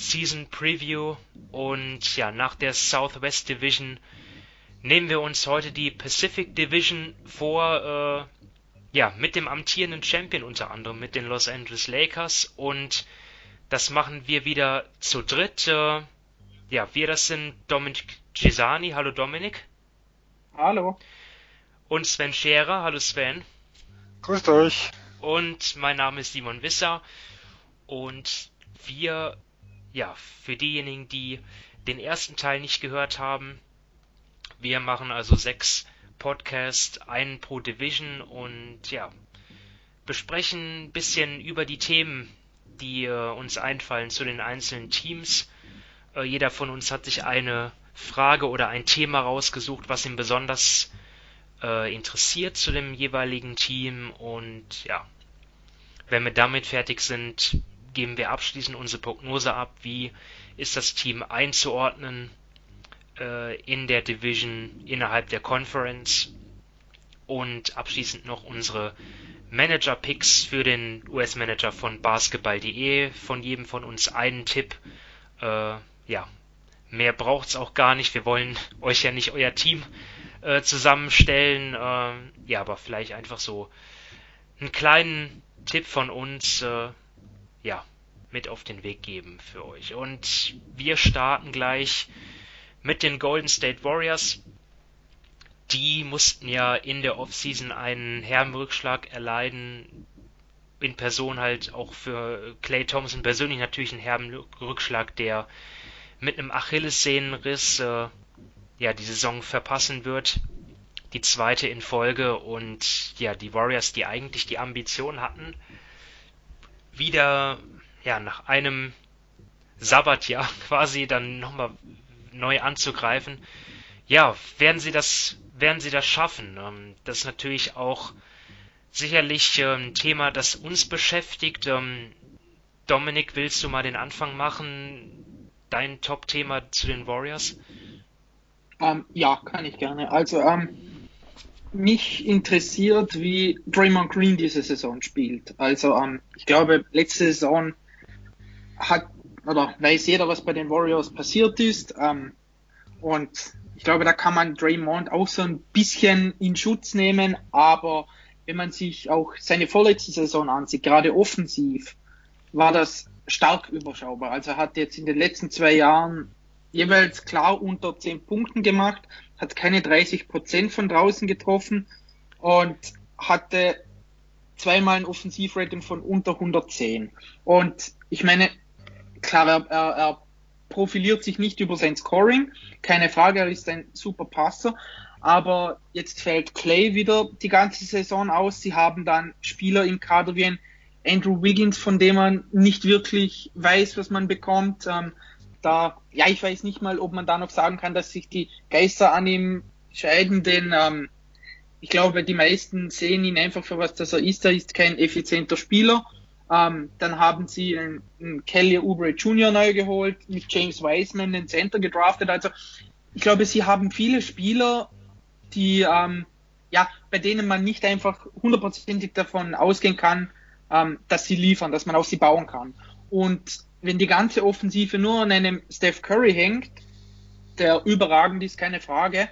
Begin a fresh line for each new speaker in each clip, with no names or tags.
Season Preview und ja, nach der Southwest Division nehmen wir uns heute die Pacific Division vor, äh, ja, mit dem amtierenden Champion unter anderem, mit den Los Angeles Lakers und das machen wir wieder zu dritt. Äh, ja, wir das sind Dominik Gisani, hallo Dominik.
Hallo.
Und Sven Scherer, hallo Sven.
Grüßt euch.
Und mein Name ist Simon Wisser und wir, ja, für diejenigen, die den ersten Teil nicht gehört haben, wir machen also sechs Podcasts, einen pro Division und ja, besprechen ein bisschen über die Themen, die äh, uns einfallen zu den einzelnen Teams. Äh, jeder von uns hat sich eine Frage oder ein Thema rausgesucht, was ihn besonders äh, interessiert zu dem jeweiligen Team und ja, wenn wir damit fertig sind, geben wir abschließend unsere Prognose ab, wie ist das Team einzuordnen äh, in der Division innerhalb der Conference und abschließend noch unsere Manager-Picks für den US-Manager von basketball.de. Von jedem von uns einen Tipp. Äh, ja, mehr braucht's auch gar nicht. Wir wollen euch ja nicht euer Team äh, zusammenstellen. Äh, ja, aber vielleicht einfach so einen kleinen Tipp von uns, äh, ja, mit auf den Weg geben für euch. Und wir starten gleich mit den Golden State Warriors. Die mussten ja in der Offseason einen herben Rückschlag erleiden. In Person halt auch für Clay Thompson persönlich natürlich einen herben Rückschlag, der mit einem Achillessehnenriss äh, ja die Saison verpassen wird. Die zweite in Folge und ja, die Warriors, die eigentlich die Ambition hatten, wieder ja nach einem Sabbatjahr quasi dann nochmal neu anzugreifen. Ja, werden sie das, werden sie das schaffen? Ähm, das ist natürlich auch sicherlich ähm, ein Thema, das uns beschäftigt. Ähm, Dominik, willst du mal den Anfang machen? Dein Top-Thema zu den Warriors?
Ähm, ja, kann ich gerne. Also, ähm, mich interessiert, wie Draymond Green diese Saison spielt. Also, ähm, ich glaube, letzte Saison hat, oder weiß jeder, was bei den Warriors passiert ist. Ähm, und ich glaube, da kann man Draymond auch so ein bisschen in Schutz nehmen, aber wenn man sich auch seine vorletzte Saison ansieht, gerade offensiv, war das stark überschaubar. Also er hat jetzt in den letzten zwei Jahren jeweils klar unter 10 Punkten gemacht, hat keine 30 Prozent von draußen getroffen und hatte zweimal ein Offensivrating von unter 110. Und ich meine, klar, er, er, er profiliert sich nicht über sein Scoring, keine Frage, er ist ein super Passer, aber jetzt fällt Clay wieder die ganze Saison aus. Sie haben dann Spieler im Kader wie ein Andrew Wiggins, von dem man nicht wirklich weiß, was man bekommt. Ähm, da, ja, ich weiß nicht mal, ob man da noch sagen kann, dass sich die Geister an ihm scheiden, denn ähm, ich glaube, die meisten sehen ihn einfach für was, dass er ist. Er ist kein effizienter Spieler. Ähm, dann haben sie einen, einen Kelly Oubre Jr. neu geholt, mit James Wiseman den Center gedraftet. Also ich glaube, sie haben viele Spieler, die ähm, ja, bei denen man nicht einfach hundertprozentig davon ausgehen kann, ähm, dass sie liefern, dass man auf sie bauen kann. Und wenn die ganze Offensive nur an einem Steph Curry hängt, der überragend ist, keine Frage,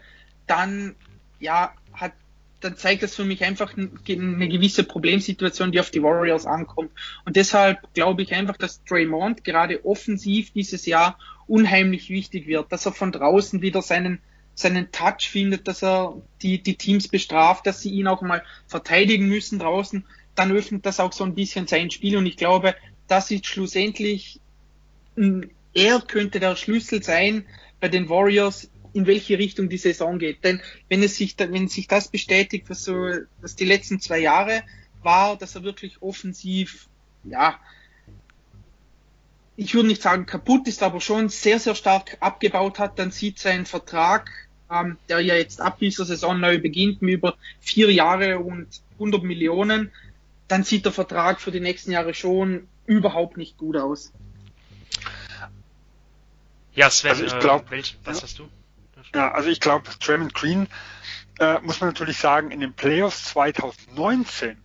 dann ja, hat, dann zeigt das für mich einfach eine gewisse Problemsituation, die auf die Warriors ankommt. Und deshalb glaube ich einfach, dass Draymond gerade offensiv dieses Jahr unheimlich wichtig wird, dass er von draußen wieder seinen seinen Touch findet, dass er die, die Teams bestraft, dass sie ihn auch mal verteidigen müssen draußen, dann öffnet das auch so ein bisschen sein Spiel und ich glaube, das ist schlussendlich, er könnte der Schlüssel sein bei den Warriors, in welche Richtung die Saison geht. Denn wenn es sich, wenn sich das bestätigt, was so, was die letzten zwei Jahre war, dass er wirklich offensiv, ja, ich würde nicht sagen kaputt ist, aber schon sehr, sehr stark abgebaut hat, dann sieht sein Vertrag, ähm, der ja jetzt ab dieser Saison neu beginnt, mit über vier Jahre und 100 Millionen, dann sieht der Vertrag für die nächsten Jahre schon überhaupt nicht gut aus.
Ja, Sven,
also ich glaub,
äh, was
ja,
hast du?
Ja, also ich glaube, Draymond Green äh, muss man natürlich sagen, in den Playoffs 2019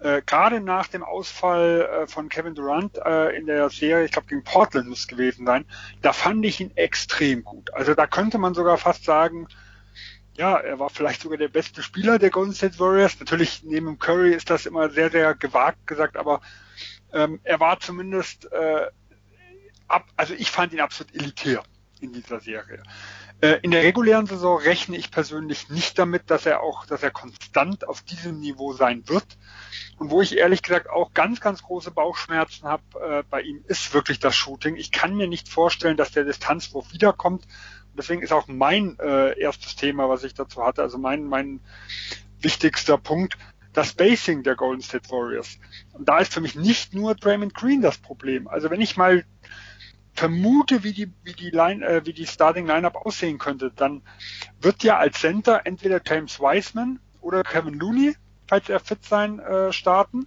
äh, gerade nach dem Ausfall äh, von Kevin Durant äh, in der Serie, ich glaube gegen Portland muss es gewesen sein, da fand ich ihn extrem gut. Also da könnte man sogar fast sagen, ja, er war vielleicht sogar der beste Spieler der Golden State Warriors. Natürlich neben Curry ist das immer sehr, sehr gewagt gesagt, aber ähm, er war zumindest äh, ab, also ich fand ihn absolut elitär in dieser Serie. Äh, in der regulären Saison rechne ich persönlich nicht damit, dass er auch, dass er konstant auf diesem Niveau sein wird. Und wo ich ehrlich gesagt auch ganz, ganz große Bauchschmerzen habe äh, bei ihm, ist wirklich das Shooting. Ich kann mir nicht vorstellen, dass der Distanzwurf wiederkommt. Und deswegen ist auch mein äh, erstes Thema, was ich dazu hatte, also mein, mein wichtigster Punkt, das Spacing der Golden State Warriors. Und da ist für mich nicht nur Draymond Green das Problem. Also wenn ich mal vermute, wie die, wie die, Line, äh, wie die Starting Lineup aussehen könnte, dann wird ja als Center entweder James Wiseman oder Kevin Looney, falls er fit sein, äh, starten,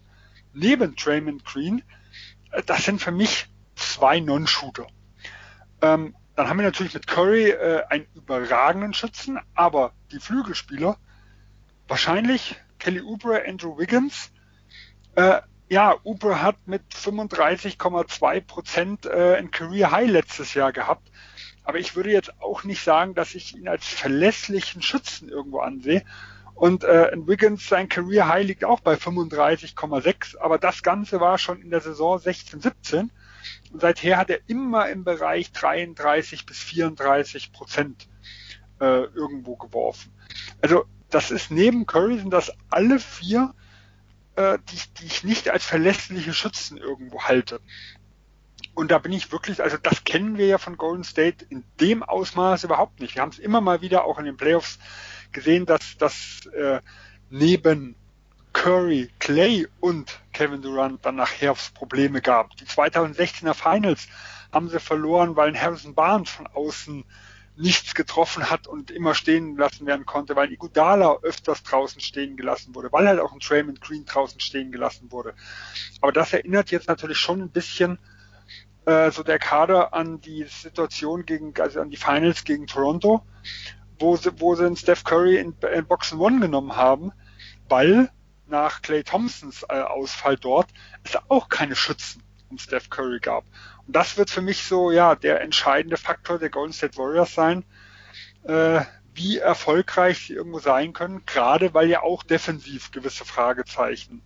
neben Draymond Green. Äh, das sind für mich zwei Non-Shooter. Ähm, dann haben wir natürlich mit Curry äh, einen überragenden Schützen, aber die Flügelspieler, wahrscheinlich Kelly Oubre, Andrew Wiggins, äh, ja, Uber hat mit 35,2 Prozent äh, ein Career High letztes Jahr gehabt. Aber ich würde jetzt auch nicht sagen, dass ich ihn als verlässlichen Schützen irgendwo ansehe. Und äh, in Wiggins sein Career High liegt auch bei 35,6. Aber das Ganze war schon in der Saison 16, 17. Und seither hat er immer im Bereich 33 bis 34 Prozent äh, irgendwo geworfen. Also das ist neben Curry sind das alle vier äh, die, die ich nicht als verlässliche Schützen irgendwo halte. Und da bin ich wirklich, also das kennen wir ja von Golden State in dem Ausmaß überhaupt nicht. Wir haben es immer mal wieder auch in den Playoffs gesehen, dass dass äh, neben Curry, Clay und Kevin Durant dann nachher Probleme gab. Die 2016er Finals haben sie verloren, weil Harrison Barnes von außen nichts getroffen hat und immer stehen lassen werden konnte, weil Igudala öfters draußen stehen gelassen wurde, weil halt auch ein Traymond Green draußen stehen gelassen wurde. Aber das erinnert jetzt natürlich schon ein bisschen äh, so der Kader an die Situation gegen, also an die Finals gegen Toronto, wo sie, wo sie einen Steph Curry in, in Boxen One genommen haben, weil nach Clay Thompsons äh, Ausfall dort es auch keine Schützen um Steph Curry gab. Und das wird für mich so, ja, der entscheidende Faktor der Golden State Warriors sein, äh, wie erfolgreich sie irgendwo sein können, gerade weil ja auch defensiv gewisse Fragezeichen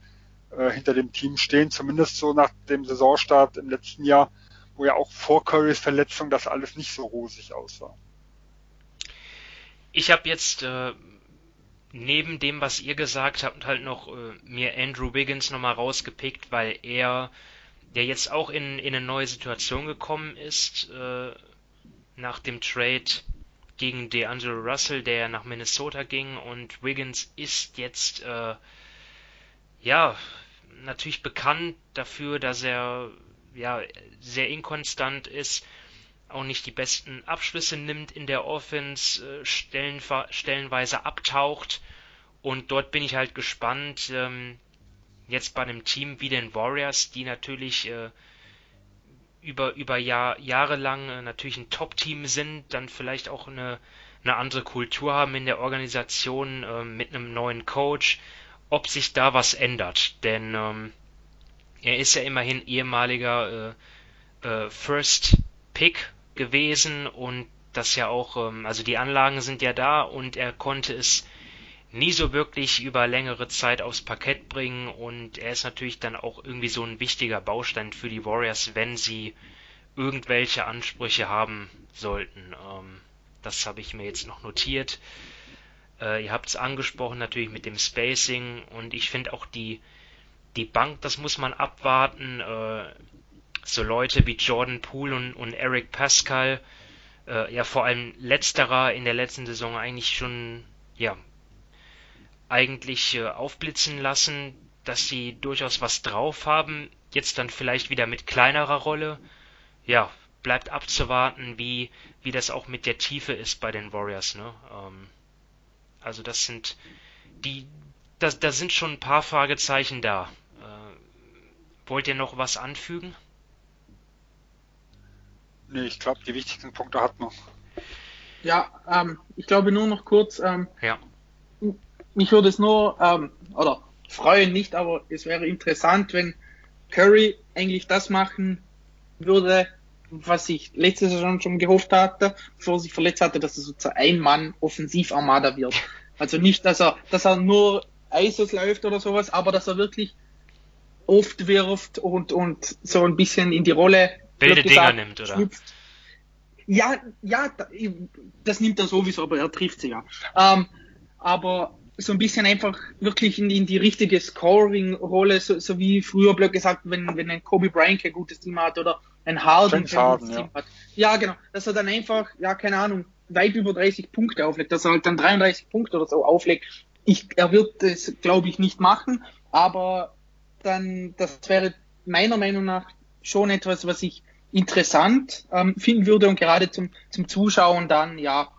äh, hinter dem Team stehen, zumindest so nach dem Saisonstart im letzten Jahr, wo ja auch vor Currys Verletzung das alles nicht so rosig aussah.
Ich habe jetzt äh, neben dem, was ihr gesagt habt, halt noch äh, mir Andrew Wiggins nochmal rausgepickt, weil er der jetzt auch in, in eine neue Situation gekommen ist, äh, nach dem Trade gegen DeAngelo Russell, der nach Minnesota ging und Wiggins ist jetzt äh, ja natürlich bekannt dafür, dass er ja sehr inkonstant ist, auch nicht die besten Abschlüsse nimmt in der Offense, äh, stellen, stellenweise abtaucht. Und dort bin ich halt gespannt, ähm, jetzt bei einem Team wie den Warriors, die natürlich äh, über, über Jahr, Jahre lang äh, natürlich ein Top-Team sind, dann vielleicht auch eine, eine andere Kultur haben in der Organisation äh, mit einem neuen Coach, ob sich da was ändert. Denn ähm, er ist ja immerhin ehemaliger äh, äh, First Pick gewesen und das ja auch, ähm, also die Anlagen sind ja da und er konnte es nie so wirklich über längere Zeit aufs Parkett bringen und er ist natürlich dann auch irgendwie so ein wichtiger Baustein für die Warriors, wenn sie irgendwelche Ansprüche haben sollten. Ähm, das habe ich mir jetzt noch notiert. Äh, ihr habt es angesprochen natürlich mit dem Spacing und ich finde auch die die Bank, das muss man abwarten. Äh, so Leute wie Jordan Poole und, und Eric Pascal, äh, ja vor allem letzterer in der letzten Saison eigentlich schon ja eigentlich äh, aufblitzen lassen, dass sie durchaus was drauf haben, jetzt dann vielleicht wieder mit kleinerer Rolle ja, bleibt abzuwarten, wie, wie das auch mit der Tiefe ist bei den Warriors, ne? Ähm, also das sind die, da, da sind schon ein paar Fragezeichen da. Äh, wollt ihr noch was anfügen?
Nee, ich glaube, die wichtigsten Punkte hat man.
Ja, ähm, ich glaube nur noch kurz, ähm,
Ja.
Mich würde es nur, ähm, oder freuen nicht, aber es wäre interessant, wenn Curry eigentlich das machen würde, was ich letzte Saison schon gehofft hatte, bevor er sich verletzt hatte, dass er so zu ein Mann Offensivarmada wird. Also nicht, dass er, dass er nur ISOs läuft oder sowas, aber dass er wirklich oft wirft und, und so ein bisschen in die Rolle
Wilde Dinger nimmt, oder?
schlüpft. Ja, ja, da- das nimmt er sowieso, aber er trifft sie ja. Ähm, aber so ein bisschen einfach wirklich in, in die richtige Scoring-Rolle, so, so wie früher blöd gesagt, wenn, wenn ein Kobe Bryant kein gutes Team hat oder ein Harden kein
Harden,
gutes
ja.
Team hat. Ja, genau. Dass er dann einfach, ja, keine Ahnung, weit über 30 Punkte auflegt, dass er halt dann 33 Punkte oder so auflegt. Ich, er wird das, glaube ich, nicht machen, aber dann, das wäre meiner Meinung nach schon etwas, was ich interessant ähm, finden würde und gerade zum, zum Zuschauen dann, ja,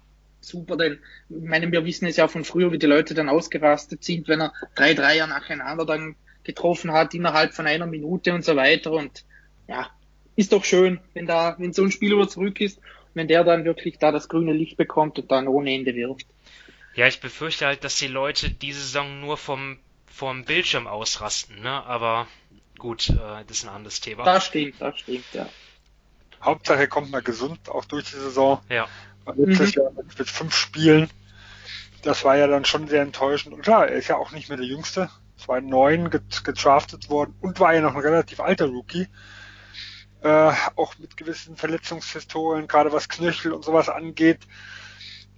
super, denn ich meine, wir wissen es ja von früher, wie die Leute dann ausgerastet sind, wenn er drei Dreier nacheinander dann getroffen hat, innerhalb von einer Minute und so weiter und ja, ist doch schön, wenn da, wenn so ein Spieler zurück ist, wenn der dann wirklich da das grüne Licht bekommt und dann ohne Ende wirft.
Ja, ich befürchte halt, dass die Leute diese Saison nur vom, vom Bildschirm ausrasten, ne? Aber gut, äh, das ist ein anderes Thema.
Das stimmt, das stimmt, ja.
Hauptsache er kommt mal gesund auch durch die Saison.
Ja.
Letztes
Mhm.
Jahr mit, mit fünf Spielen, das war ja dann schon sehr enttäuschend. Und klar, er ist ja auch nicht mehr der Jüngste. 2009 get, gedraftet worden und war ja noch ein relativ alter Rookie. Äh, auch mit gewissen Verletzungshistorien, gerade was Knöchel und sowas angeht.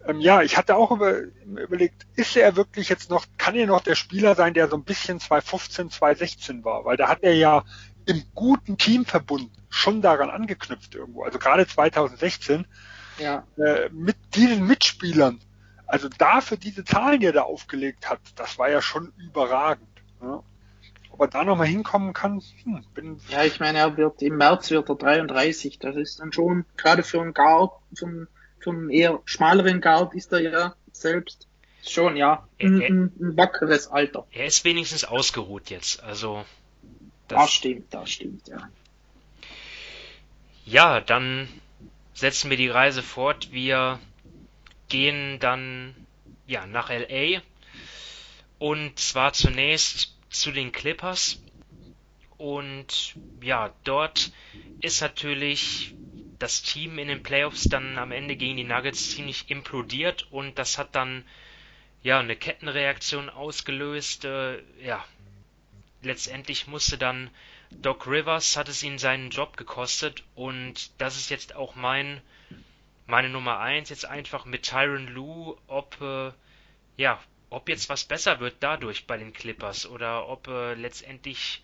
Ähm, ja, ich hatte auch über, überlegt, ist er wirklich jetzt noch, kann er noch der Spieler sein, der so ein bisschen 2015, 2016 war? Weil da hat er ja im guten Teamverbund schon daran angeknüpft irgendwo. Also gerade 2016
Ja,
äh, mit diesen Mitspielern, also dafür diese Zahlen, die er da aufgelegt hat, das war ja schon überragend. Ja. Ob er da nochmal hinkommen kann, hm, bin,
ja, ich meine, er wird im März wird er 33. Das ist dann schon, gerade für einen Guard, für einen, für einen eher schmaleren Guard ist er ja selbst schon, ja, ein,
äh.
ein, ein wackeres Alter.
Er ist wenigstens ausgeruht jetzt, also.
Das stimmt, das stimmt, ja.
Ja, dann setzen wir die Reise fort. Wir gehen dann ja nach LA und zwar zunächst zu den Clippers und ja, dort ist natürlich das Team in den Playoffs dann am Ende gegen die Nuggets ziemlich implodiert und das hat dann ja eine Kettenreaktion ausgelöst. Äh, ja, letztendlich musste dann Doc Rivers hat es ihn seinen Job gekostet und das ist jetzt auch mein meine Nummer eins jetzt einfach mit Tyron Lue, ob äh, ja ob jetzt was besser wird dadurch bei den Clippers oder ob äh, letztendlich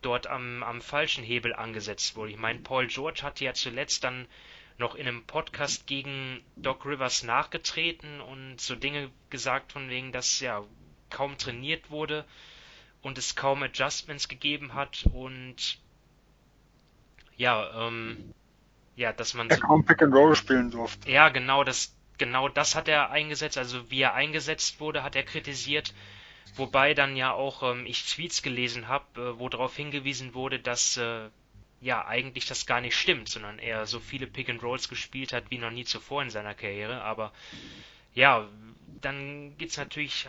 dort am, am falschen Hebel angesetzt wurde. Ich meine, Paul George hatte ja zuletzt dann noch in einem Podcast gegen Doc Rivers nachgetreten und so Dinge gesagt von wegen, dass ja kaum trainiert wurde und es kaum Adjustments gegeben hat und ja, ähm, ja, dass man
er
so,
kaum Pick and Roll spielen durfte.
ja, genau das, genau das hat er eingesetzt, also wie er eingesetzt wurde, hat er kritisiert. Wobei dann ja auch ähm, ich Tweets gelesen habe, äh, wo darauf hingewiesen wurde, dass äh, ja eigentlich das gar nicht stimmt, sondern er so viele Pick and Rolls gespielt hat wie noch nie zuvor in seiner Karriere. Aber ja, dann geht's natürlich,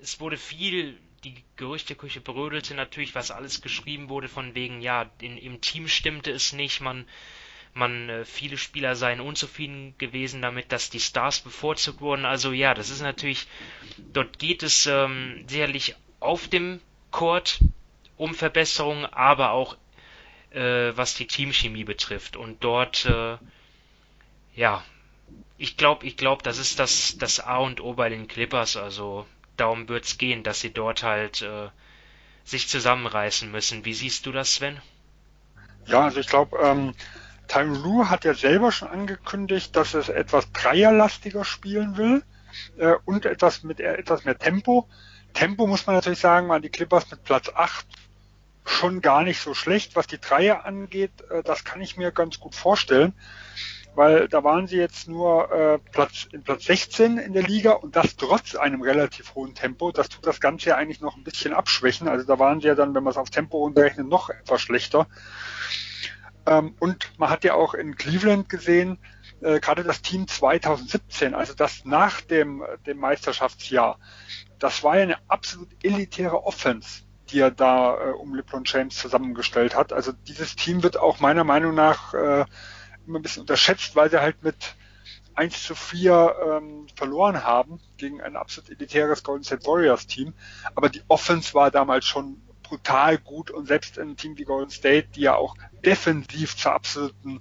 es wurde viel, die Gerüchteküche brödelte natürlich, was alles geschrieben wurde von wegen, ja, in, im Team stimmte es nicht, man man äh, viele Spieler seien unzufrieden gewesen damit, dass die Stars bevorzugt wurden. Also ja, das ist natürlich, dort geht es ähm, sicherlich auf dem Court um Verbesserungen, aber auch äh, was die Teamchemie betrifft. Und dort, äh, ja, ich glaube, ich glaube, das ist das das A und O bei den Clippers. Also darum wird's gehen, dass sie dort halt äh, sich zusammenreißen müssen. Wie siehst du das, Sven?
Ja, also ich glaube, ähm, Tyron Lue hat ja selber schon angekündigt, dass es etwas dreierlastiger spielen will äh, und etwas mit äh, etwas mehr Tempo. Tempo muss man natürlich sagen, waren die Clippers mit Platz 8 schon gar nicht so schlecht. Was die Dreier angeht, äh, das kann ich mir ganz gut vorstellen, weil da waren sie jetzt nur äh, Platz, in Platz 16 in der Liga und das trotz einem relativ hohen Tempo. Das tut das Ganze ja eigentlich noch ein bisschen abschwächen. Also da waren sie ja dann, wenn man es auf Tempo runterrechnet, noch etwas schlechter. Ähm, und man hat ja auch in Cleveland gesehen, äh, gerade das Team 2017, also das nach dem, dem Meisterschaftsjahr, das war ja eine absolut elitäre Offense, die er da äh, um LeBron James zusammengestellt hat. Also dieses Team wird auch meiner Meinung nach äh, immer ein bisschen unterschätzt, weil sie halt mit 1 zu 4 ähm, verloren haben gegen ein absolut elitäres Golden State Warriors Team. Aber die Offense war damals schon brutal gut und selbst ein Team wie Golden State, die ja auch defensiv zur absoluten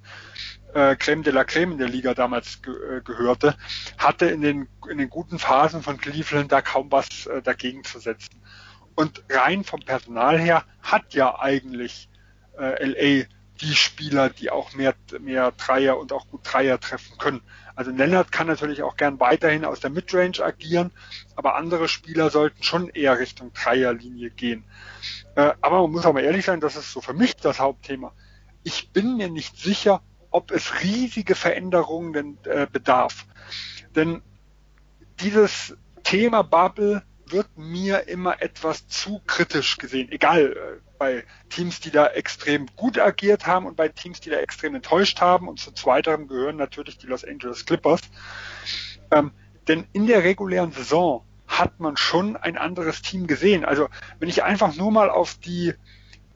äh, Creme de la Creme in der Liga damals ge äh, gehörte, hatte in den, in den guten Phasen von Cleveland da kaum was äh, dagegen zu setzen. Und rein vom Personal her hat ja eigentlich äh, LA die Spieler, die auch mehr, mehr Dreier und auch gut Dreier treffen können. Also Lennart kann natürlich auch gern weiterhin aus der Midrange agieren, aber andere Spieler sollten schon eher Richtung Dreierlinie gehen. Äh, aber man muss auch mal ehrlich sein, das ist so für mich das Hauptthema. Ich bin mir nicht sicher, ob es riesige Veränderungen denn, äh, bedarf. Denn dieses Thema Bubble wird mir immer etwas zu kritisch gesehen. Egal, äh, bei Teams, die da extrem gut agiert haben und bei Teams, die da extrem enttäuscht haben. Und zu zweiterem gehören natürlich die Los Angeles Clippers. Ähm, denn in der regulären Saison hat man schon ein anderes Team gesehen. Also wenn ich einfach nur mal auf die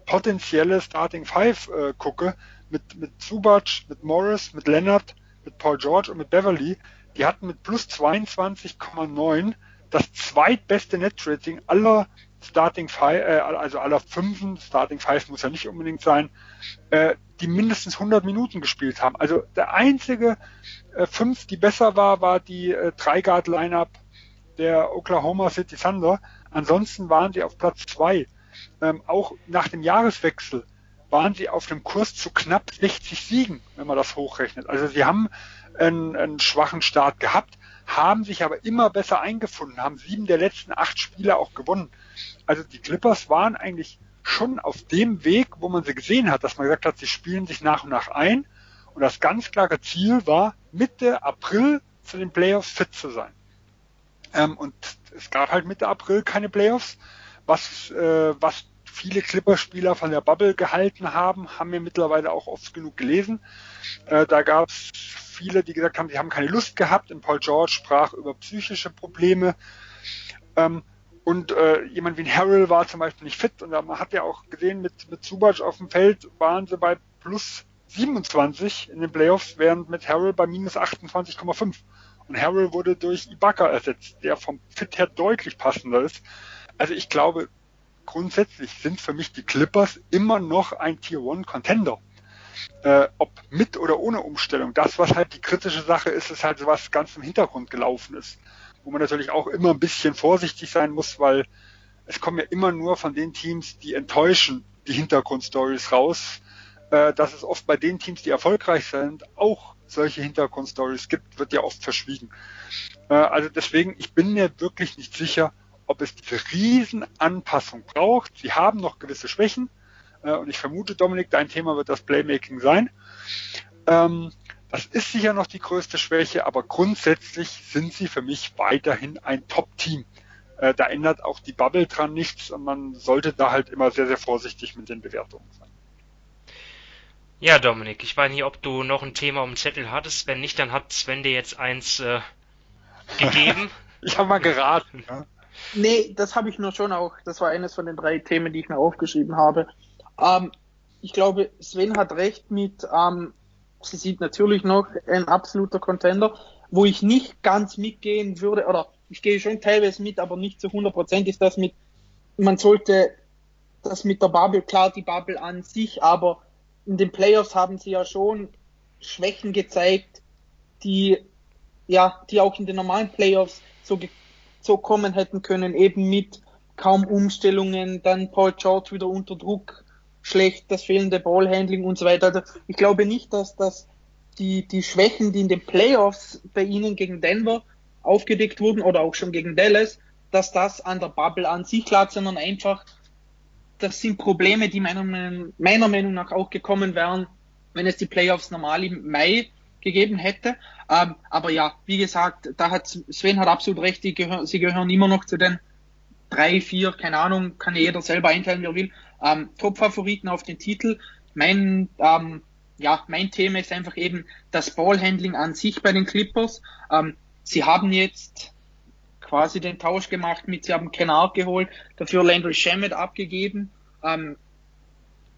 potenzielle Starting Five äh, gucke, mit, mit Zubac, mit Morris, mit Leonard, mit Paul George und mit Beverly, die hatten mit plus 22,9 das zweitbeste Netrating aller Starting Five, äh, also aller Fünfen, Starting Five muss ja nicht unbedingt sein, äh, die mindestens 100 Minuten gespielt haben. Also der einzige äh, Fünf, die besser war, war die äh, Drei-Guard-Lineup der Oklahoma City Thunder. Ansonsten waren sie auf Platz zwei. Ähm, auch nach dem Jahreswechsel waren sie auf dem Kurs zu knapp 60 Siegen, wenn man das hochrechnet. Also sie haben einen, einen schwachen Start gehabt, haben sich aber immer besser eingefunden, haben sieben der letzten acht Spiele auch gewonnen. Also die Clippers waren eigentlich schon auf dem Weg, wo man sie gesehen hat, dass man gesagt hat, sie spielen sich nach und nach ein. Und das ganz klare Ziel war, Mitte April zu den Playoffs fit zu sein. Ähm, und es gab halt Mitte April keine Playoffs, was, äh, was viele Clipperspieler von der Bubble gehalten haben, haben wir mittlerweile auch oft genug gelesen. Äh, da gab es viele, die gesagt haben, sie haben keine Lust gehabt. Und Paul George sprach über psychische Probleme. Ähm, und äh, jemand wie ein Harrell war zum Beispiel nicht fit. Und man hat ja auch gesehen, mit, mit Zubac auf dem Feld waren sie bei plus 27 in den Playoffs, während mit Harrell bei minus 28,5. Und Harrell wurde durch Ibaka ersetzt, der vom Fit her deutlich passender ist. Also ich glaube, grundsätzlich sind für mich die Clippers immer noch ein Tier One Contender. Äh, ob mit oder ohne Umstellung. Das, was halt die kritische Sache ist, ist halt was ganz im Hintergrund gelaufen ist. Wo man natürlich auch immer ein bisschen vorsichtig sein muss, weil es kommen ja immer nur von den Teams, die enttäuschen, die Hintergrundstories raus. Äh, dass es oft bei den Teams, die erfolgreich sind, auch solche Hintergrundstories gibt, wird ja oft verschwiegen. Äh, also deswegen, ich bin mir wirklich nicht sicher, ob es diese Riesenanpassung braucht. Sie haben noch gewisse Schwächen äh, und ich vermute, Dominik, dein Thema wird das Playmaking sein. Ähm, das ist sicher noch die größte Schwäche, aber grundsätzlich sind sie für mich weiterhin ein Top-Team. Äh, da ändert auch die Bubble dran nichts und man sollte da halt immer sehr, sehr vorsichtig mit den Bewertungen sein.
Ja, Dominik, ich weiß nicht, ob du noch ein Thema um Zettel hattest. Wenn nicht, dann hat Sven dir jetzt eins äh, gegeben.
ich habe mal geraten. Ja.
Nee, das habe ich nur schon auch. Das war eines von den drei Themen, die ich mir aufgeschrieben habe. Ähm, ich glaube, Sven hat recht mit, ähm, sie sieht natürlich noch ein absoluter Contender, wo ich nicht ganz mitgehen würde, oder ich gehe schon teilweise mit, aber nicht zu 100 Prozent, ist das mit, man sollte das mit der Bubble, klar die Bubble an sich, aber in den Playoffs haben sie ja schon Schwächen gezeigt, die, ja, die auch in den normalen Playoffs so so kommen hätten können, eben mit kaum Umstellungen, dann Paul George wieder unter Druck, schlecht, das fehlende Ballhandling und so weiter. Also ich glaube nicht, dass das die, die Schwächen, die in den Playoffs bei ihnen gegen Denver aufgedeckt wurden oder auch schon gegen Dallas, dass das an der Bubble an sich lag, sondern einfach das sind Probleme, die meiner, meiner Meinung nach auch gekommen wären, wenn es die Playoffs normal im Mai gegeben hätte. Ähm, aber ja, wie gesagt, da hat Sven hat absolut recht, gehör, sie gehören immer noch zu den drei, vier, keine Ahnung, kann ja jeder selber einteilen, wie er will, ähm, Top-Favoriten auf den Titel. Mein, ähm, ja, mein Thema ist einfach eben das Ballhandling an sich bei den Clippers. Ähm, sie haben jetzt quasi den Tausch gemacht mit, sie haben Kennard geholt, dafür Landry Shamet abgegeben, ähm,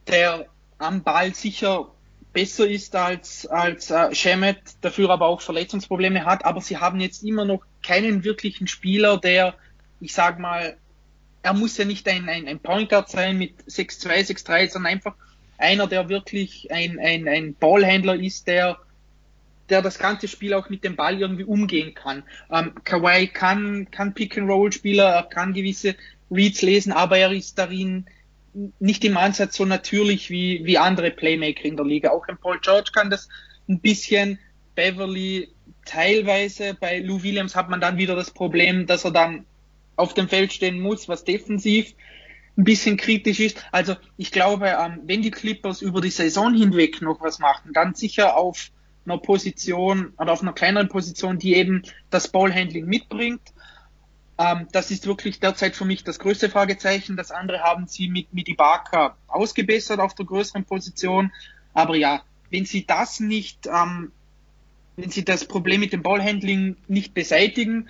der am Ball sicher besser ist als, als äh, Shemet, dafür aber auch Verletzungsprobleme hat, aber sie haben jetzt immer noch keinen wirklichen Spieler, der, ich sag mal, er muss ja nicht ein, ein, ein Point Guard sein mit 6-2, 6-3, sondern einfach einer, der wirklich ein, ein, ein Ballhändler ist, der, der das ganze Spiel auch mit dem Ball irgendwie umgehen kann. Ähm, Kawhi kann, kann Pick-and-Roll-Spieler, er kann gewisse Reads lesen, aber er ist darin nicht im Ansatz so natürlich wie, wie andere Playmaker in der Liga. Auch ein Paul George kann das ein bisschen, Beverly teilweise. Bei Lou Williams hat man dann wieder das Problem, dass er dann auf dem Feld stehen muss, was defensiv ein bisschen kritisch ist. Also ich glaube, ähm, wenn die Clippers über die Saison hinweg noch was machen, dann sicher auf einer Position oder auf einer kleineren Position, die eben das Ballhandling mitbringt. Ähm, das ist wirklich derzeit für mich das größte Fragezeichen. Das andere haben sie mit, mit Ibaka ausgebessert auf der größeren Position. Aber ja, wenn sie das nicht, ähm, wenn sie das Problem mit dem Ballhandling nicht beseitigen,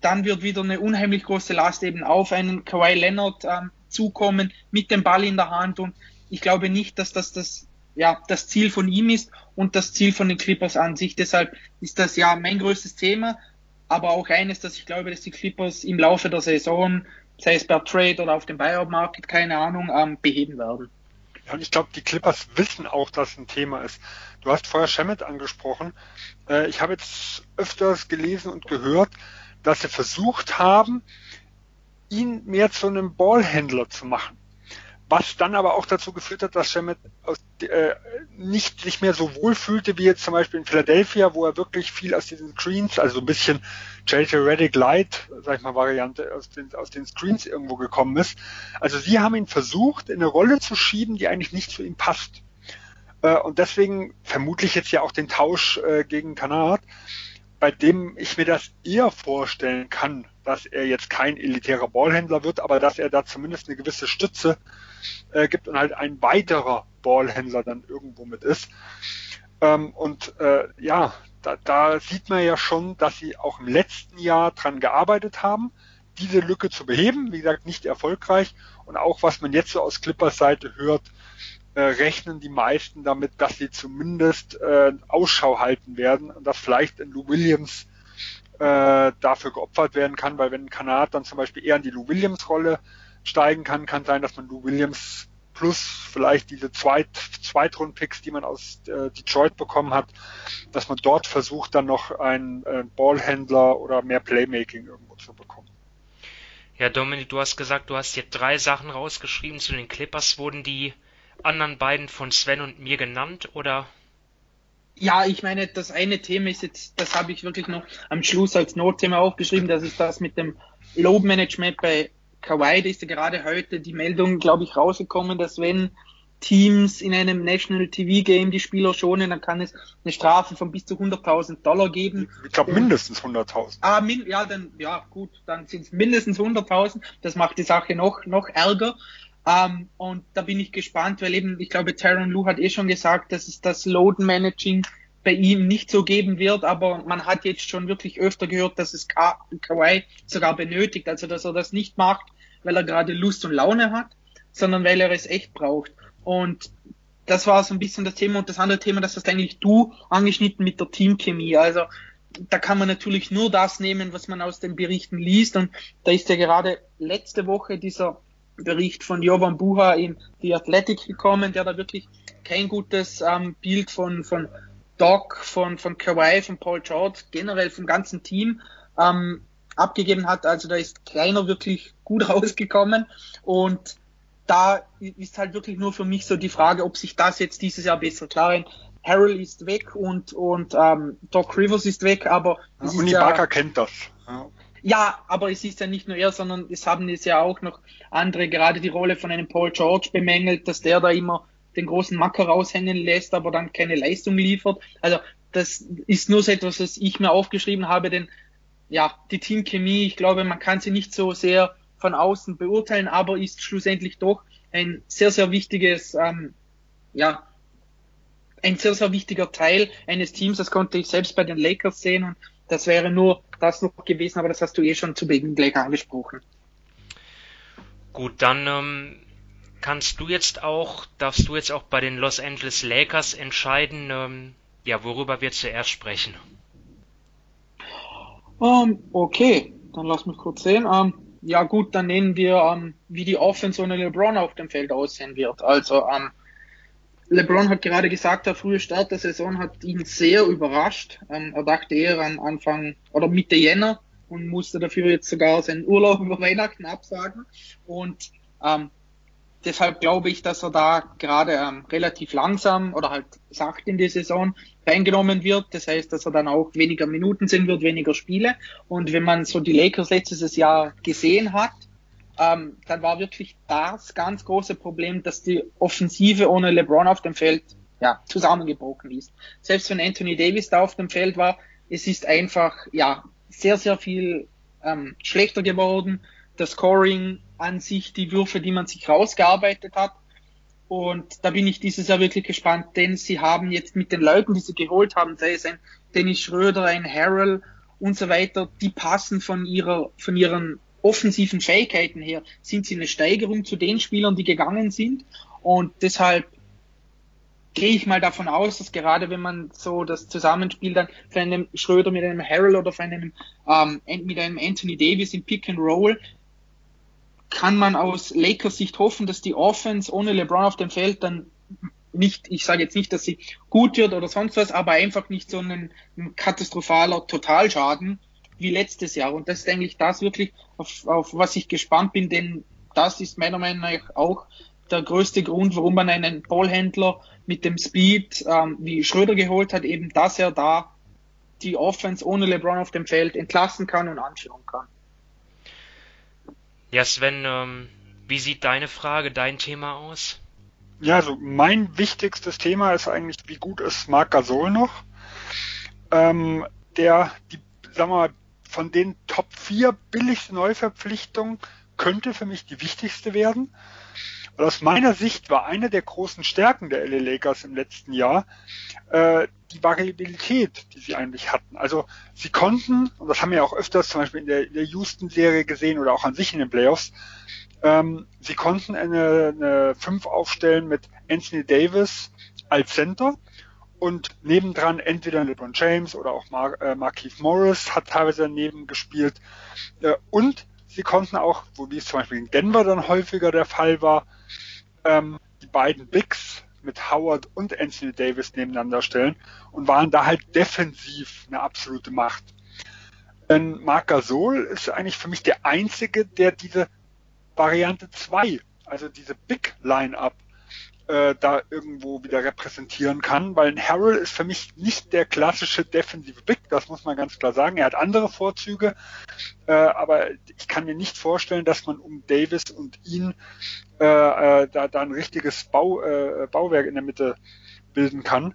dann wird wieder eine unheimlich große Last eben auf einen Kawhi Leonard ähm, zukommen mit dem Ball in der Hand und ich glaube nicht, dass das das ja das Ziel von ihm ist und das Ziel von den Clippers an sich. Deshalb ist das ja mein größtes Thema, aber auch eines, dass ich glaube, dass die Clippers im Laufe der Saison, sei es per Trade oder auf dem Buyout Market, keine Ahnung, ähm, beheben werden.
Ja, und ich glaube, die Clippers wissen auch, dass es ein Thema ist. Du hast vorher Shemet angesprochen. Äh, ich habe jetzt öfters gelesen und gehört, dass sie versucht haben, ihn mehr zu einem Ballhändler zu machen. Was dann aber auch dazu geführt hat, dass Shemet aus, äh, nicht sich mehr so wohl fühlte wie jetzt zum Beispiel in Philadelphia, wo er wirklich viel aus diesen Screens, also so ein bisschen JJ Reddick Light, sag ich mal, Variante aus den, aus den Screens irgendwo gekommen ist. Also sie haben ihn versucht, in eine Rolle zu schieben, die eigentlich nicht zu ihm passt. Äh, und deswegen vermutlich jetzt ja auch den Tausch äh, gegen Kanat, bei dem ich mir das eher vorstellen kann, dass er jetzt kein elitärer Ballhändler wird, aber dass er da zumindest eine gewisse Stütze äh, gibt und halt ein weiterer Ballhändler dann irgendwo mit ist. Ähm, und äh, ja, da, da sieht man ja schon, dass sie auch im letzten Jahr dran gearbeitet haben, diese Lücke zu beheben. Wie gesagt, nicht erfolgreich. Und auch was man jetzt so aus Clippers Seite hört, äh, rechnen die meisten damit, dass sie zumindest äh, Ausschau halten werden und dass vielleicht in Lou Williams äh, dafür geopfert werden kann, weil wenn ein Kanat dann zum Beispiel eher in die Lou Williams Rolle steigen kann, kann sein, dass man Lou Williams plus vielleicht diese Zweit Zweitrund-Picks, die man aus äh, Detroit bekommen hat, dass man dort versucht, dann noch einen äh, Ballhändler oder mehr Playmaking irgendwo zu bekommen.
Ja, Dominik, du hast gesagt, du hast hier drei Sachen rausgeschrieben zu den Clippers. Wurden die anderen beiden von Sven und mir genannt oder?
Ja, ich meine, das eine Thema ist jetzt, das habe ich wirklich noch am Schluss als Notthema aufgeschrieben, das ist das mit dem Load Management bei Kawaii. Da ist ja gerade heute die Meldung, glaube ich, rausgekommen, dass wenn Teams in einem National TV Game die Spieler schonen, dann kann es eine Strafe von bis zu 100.000 Dollar geben.
Ich glaube mindestens 100.000.
Ah, min ja, dann, ja, gut, dann sind es mindestens 100.000. Das macht die Sache noch, noch ärger. Ähm, und da bin ich gespannt, weil eben, ich glaube, Tyron Lou hat eh schon gesagt, dass es das Load Managing bei ihm nicht so geben wird, aber man hat jetzt schon wirklich öfter gehört, dass es Ka Kawhi sogar benötigt, also dass er das nicht macht, weil er gerade Lust und Laune hat, sondern weil er es echt braucht. Und das war so ein bisschen das Thema und das andere Thema, das hast eigentlich du angeschnitten mit der Teamchemie. Also da kann man natürlich nur das nehmen, was man aus den Berichten liest und da ist ja gerade letzte Woche dieser Bericht von Jovan Buha in The Athletic gekommen, der da wirklich kein gutes ähm, Bild von, von Doc, von, von Kawhi, von Paul George, generell vom ganzen Team ähm, abgegeben hat. Also da ist keiner wirklich gut rausgekommen und da ist halt wirklich nur für mich so die Frage, ob sich das jetzt dieses Jahr besser klar Harrell ist weg und, und ähm, Doc Rivers ist weg, aber
ja, und Ibaka ja, kennt das.
Ja. Ja, aber es ist ja nicht nur er, sondern es haben es ja auch noch andere, gerade die Rolle von einem Paul George bemängelt, dass der da immer den großen Macker raushängen lässt, aber dann keine Leistung liefert. Also das ist nur so etwas, was ich mir aufgeschrieben habe, denn ja, die Teamchemie, ich glaube, man kann sie nicht so sehr von außen beurteilen, aber ist schlussendlich doch ein sehr, sehr wichtiges, ähm, ja, ein sehr, sehr wichtiger Teil eines Teams. Das konnte ich selbst bei den Lakers sehen und das wäre nur das noch gewesen, aber das hast du eh schon zu Beginn gleich angesprochen.
Gut, dann ähm, kannst du jetzt auch, darfst du jetzt auch bei den Los Angeles Lakers entscheiden, ähm, ja, worüber wir zuerst sprechen.
Um, ähm, okay, dann lass mich kurz sehen. Um, ähm, ja gut, dann nehmen wir, um, wie die Offense ohne LeBron auf dem Feld aussehen wird. Also LeBron hat gerade gesagt, der frühe Start der Saison hat ihn sehr überrascht. Ähm, er dachte eher an Anfang oder Mitte Jänner und musste dafür jetzt sogar seinen Urlaub über Weihnachten absagen. Und ähm, deshalb glaube ich, dass er da gerade ähm, relativ langsam oder halt sacht in die Saison reingenommen wird. Das heißt, dass er dann auch weniger Minuten sehen wird, weniger Spiele. Und wenn man so die Lakers letztes Jahr gesehen hat, ähm, dann war wirklich das ganz große Problem, dass die Offensive ohne LeBron auf dem Feld ja, zusammengebrochen ist. Selbst wenn Anthony Davis da auf dem Feld war, es ist einfach ja sehr, sehr viel ähm, schlechter geworden. Das Scoring an sich, die Würfe, die man sich rausgearbeitet hat. Und da bin ich dieses Jahr wirklich gespannt, denn sie haben jetzt mit den Leuten, die sie geholt haben, sei es ein Dennis Schröder, ein Harrell und so weiter, die passen von ihrer, von ihren offensiven Fähigkeiten her sind sie eine Steigerung zu den Spielern, die gegangen sind. Und deshalb gehe ich mal davon aus, dass gerade wenn man so das Zusammenspiel dann für einen Schröder mit einem Harrell oder für einen ähm, mit einem Anthony Davis im Pick and Roll kann man aus Lakers Sicht hoffen, dass die Offense ohne LeBron auf dem Feld dann nicht, ich sage jetzt nicht, dass sie gut wird oder sonst was, aber einfach nicht so ein katastrophaler Totalschaden wie letztes Jahr. Und das ist eigentlich das wirklich, auf, auf was ich gespannt bin, denn das ist meiner Meinung nach auch der größte Grund, warum man einen Ballhändler mit dem Speed ähm, wie Schröder geholt hat, eben dass er da die Offense ohne LeBron auf dem Feld entlassen kann und anschauen kann.
Ja, Sven, ähm, wie sieht deine Frage, dein Thema aus?
Ja, also mein wichtigstes Thema ist eigentlich, wie gut ist Marc Gasol noch? Ähm, der, die, sagen wir mal, von den Top 4 billigsten Neuverpflichtungen könnte für mich die wichtigste werden. Und aus meiner Sicht war eine der großen Stärken der LA Lakers im letzten Jahr äh, die Variabilität, die sie eigentlich hatten. Also sie konnten, und das haben wir auch öfters zum Beispiel in der, der Houston-Serie gesehen oder auch an sich in den Playoffs, ähm, sie konnten eine, eine 5 aufstellen mit Anthony Davis als Center und nebendran entweder LeBron James oder auch Mar äh, Markeith Morris hat teilweise daneben gespielt. Äh, und sie konnten auch, wo dies zum Beispiel in Denver dann häufiger der Fall war, ähm, die beiden Bigs mit Howard und Anthony Davis nebeneinander stellen und waren da halt defensiv eine absolute Macht. Denn Marc Gasol ist eigentlich für mich der einzige, der diese Variante 2, also diese Big Line-Up, äh, da irgendwo wieder repräsentieren kann, weil ein Harrell ist für mich nicht der klassische defensive Big, das muss man ganz klar sagen. Er hat andere Vorzüge, äh, aber ich kann mir nicht vorstellen, dass man um Davis und ihn äh, äh, da, da ein richtiges Bau, äh, Bauwerk in der Mitte bilden kann.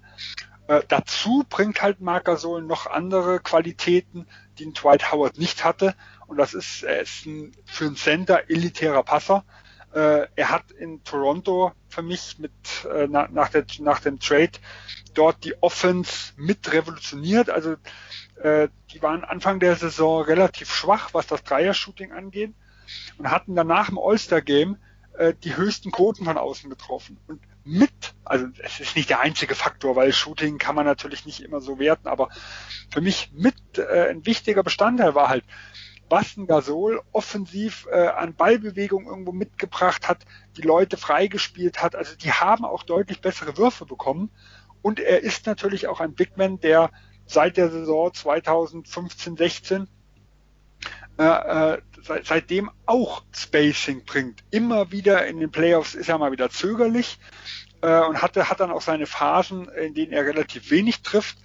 Äh, dazu bringt halt Marc Gasol noch andere Qualitäten, die ein Dwight Howard nicht hatte. Und das ist, er ist ein, für einen Center elitärer Passer. Äh, er hat in Toronto für mich mit äh, nach, nach, der, nach dem Trade dort die Offense mit revolutioniert. Also äh, die waren Anfang der Saison relativ schwach, was das Dreier-Shooting angeht und hatten danach im All-Star-Game äh, die höchsten Quoten von außen getroffen. Und mit, also es ist nicht der einzige Faktor, weil Shooting kann man natürlich nicht immer so werten, aber für mich mit äh, ein wichtiger Bestandteil war halt, Basten Gasol offensiv äh, an Ballbewegung irgendwo mitgebracht hat, die Leute freigespielt hat. Also die haben auch deutlich bessere Würfe bekommen. Und er ist natürlich auch ein Bigman, der seit der Saison 2015, 16 äh, äh, seit, seitdem auch Spacing bringt. Immer wieder in den Playoffs ist er mal wieder zögerlich äh, und hatte, hat dann auch seine Phasen, in denen er relativ wenig trifft.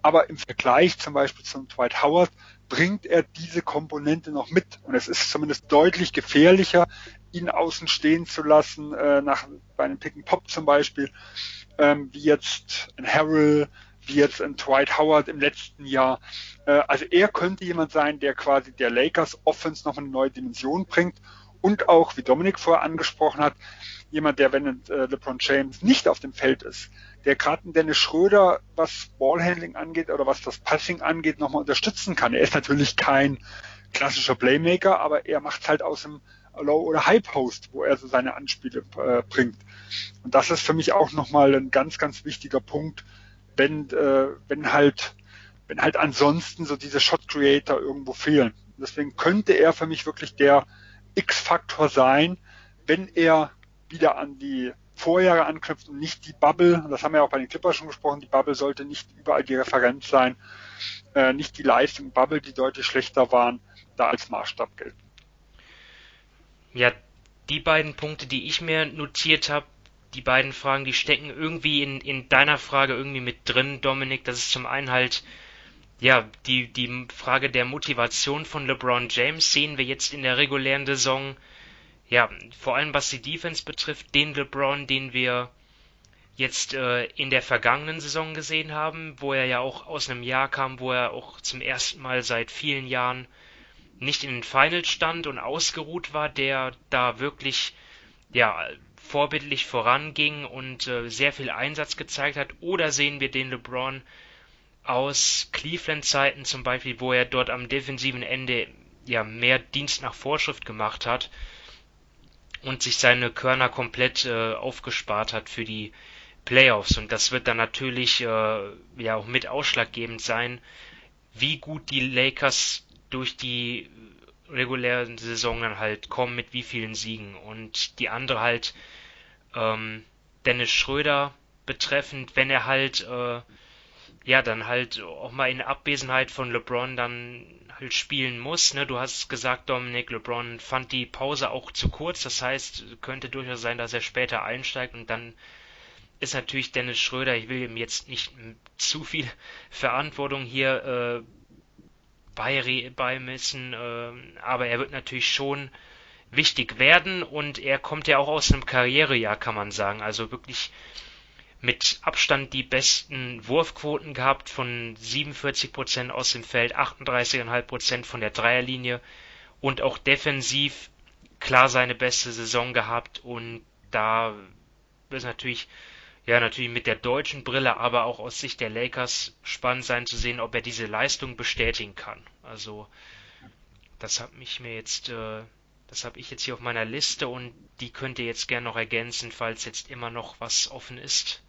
Aber im Vergleich zum Beispiel zum Dwight Howard bringt er diese Komponente noch mit. Und es ist zumindest deutlich gefährlicher, ihn außen stehen zu lassen, äh, nach, bei einem Pick and Pop zum Beispiel, ähm, wie jetzt ein Harrell, wie jetzt ein Dwight Howard im letzten Jahr. Äh, also er könnte jemand sein, der quasi der Lakers Offense noch eine neue Dimension bringt und auch, wie Dominik vorher angesprochen hat, jemand, der, wenn äh, LeBron James nicht auf dem Feld ist, der gerade Dennis Schröder, was Ballhandling angeht oder was das Passing angeht, nochmal unterstützen kann. Er ist natürlich kein klassischer Playmaker, aber er macht halt aus dem Low- oder High-Post, wo er so seine Anspiele äh, bringt. Und das ist für mich auch nochmal ein ganz, ganz wichtiger Punkt, wenn, äh, wenn halt, wenn halt ansonsten so diese Shot Creator irgendwo fehlen. Deswegen könnte er für mich wirklich der X-Faktor sein, wenn er wieder an die Vorjahre anknüpft und nicht die Bubble, das haben wir ja auch bei den Clippers schon gesprochen, die Bubble sollte nicht überall die Referenz sein, äh, nicht die Leistung Bubble, die deutlich schlechter waren, da als Maßstab gelten.
Ja, die beiden Punkte, die ich mir notiert habe, die beiden Fragen, die stecken irgendwie in, in deiner Frage irgendwie mit drin, Dominik. Das ist zum einen halt, ja, die, die Frage der Motivation von LeBron James sehen wir jetzt in der regulären Saison ja, vor allem was die Defense betrifft, den LeBron, den wir jetzt äh, in der vergangenen Saison gesehen haben, wo er ja auch aus einem Jahr kam, wo er auch zum ersten Mal seit vielen Jahren nicht in den Finals stand und ausgeruht war, der da wirklich ja vorbildlich voranging und äh, sehr viel Einsatz gezeigt hat. Oder sehen wir den LeBron aus Cleveland-Zeiten zum Beispiel, wo er dort am defensiven Ende ja mehr Dienst nach Vorschrift gemacht hat und sich seine Körner komplett äh, aufgespart hat für die Playoffs. Und das wird dann natürlich äh, ja auch mit ausschlaggebend sein, wie gut die Lakers durch die regulären Saison dann halt kommen, mit wie vielen Siegen. Und die andere halt ähm, Dennis Schröder betreffend, wenn er halt äh, ja dann halt auch mal in Abwesenheit von LeBron dann spielen muss. Ne? Du hast gesagt, Dominic LeBron fand die Pause auch zu kurz. Das heißt, könnte durchaus sein, dass er später einsteigt und dann ist natürlich Dennis Schröder, ich will ihm jetzt nicht zu viel Verantwortung hier äh, beimessen, äh, aber er wird natürlich schon wichtig werden und er kommt ja auch aus einem Karrierejahr, kann man sagen. Also wirklich mit Abstand die besten Wurfquoten gehabt von 47% aus dem Feld, 38,5% von der Dreierlinie und auch defensiv klar seine beste Saison gehabt und da ist natürlich ja natürlich mit der deutschen Brille, aber auch aus Sicht der Lakers spannend sein zu sehen, ob er diese Leistung bestätigen kann. Also das hat mich mir jetzt äh, das habe ich jetzt hier auf meiner Liste und die könnt ihr jetzt gerne noch ergänzen, falls jetzt immer noch was offen ist.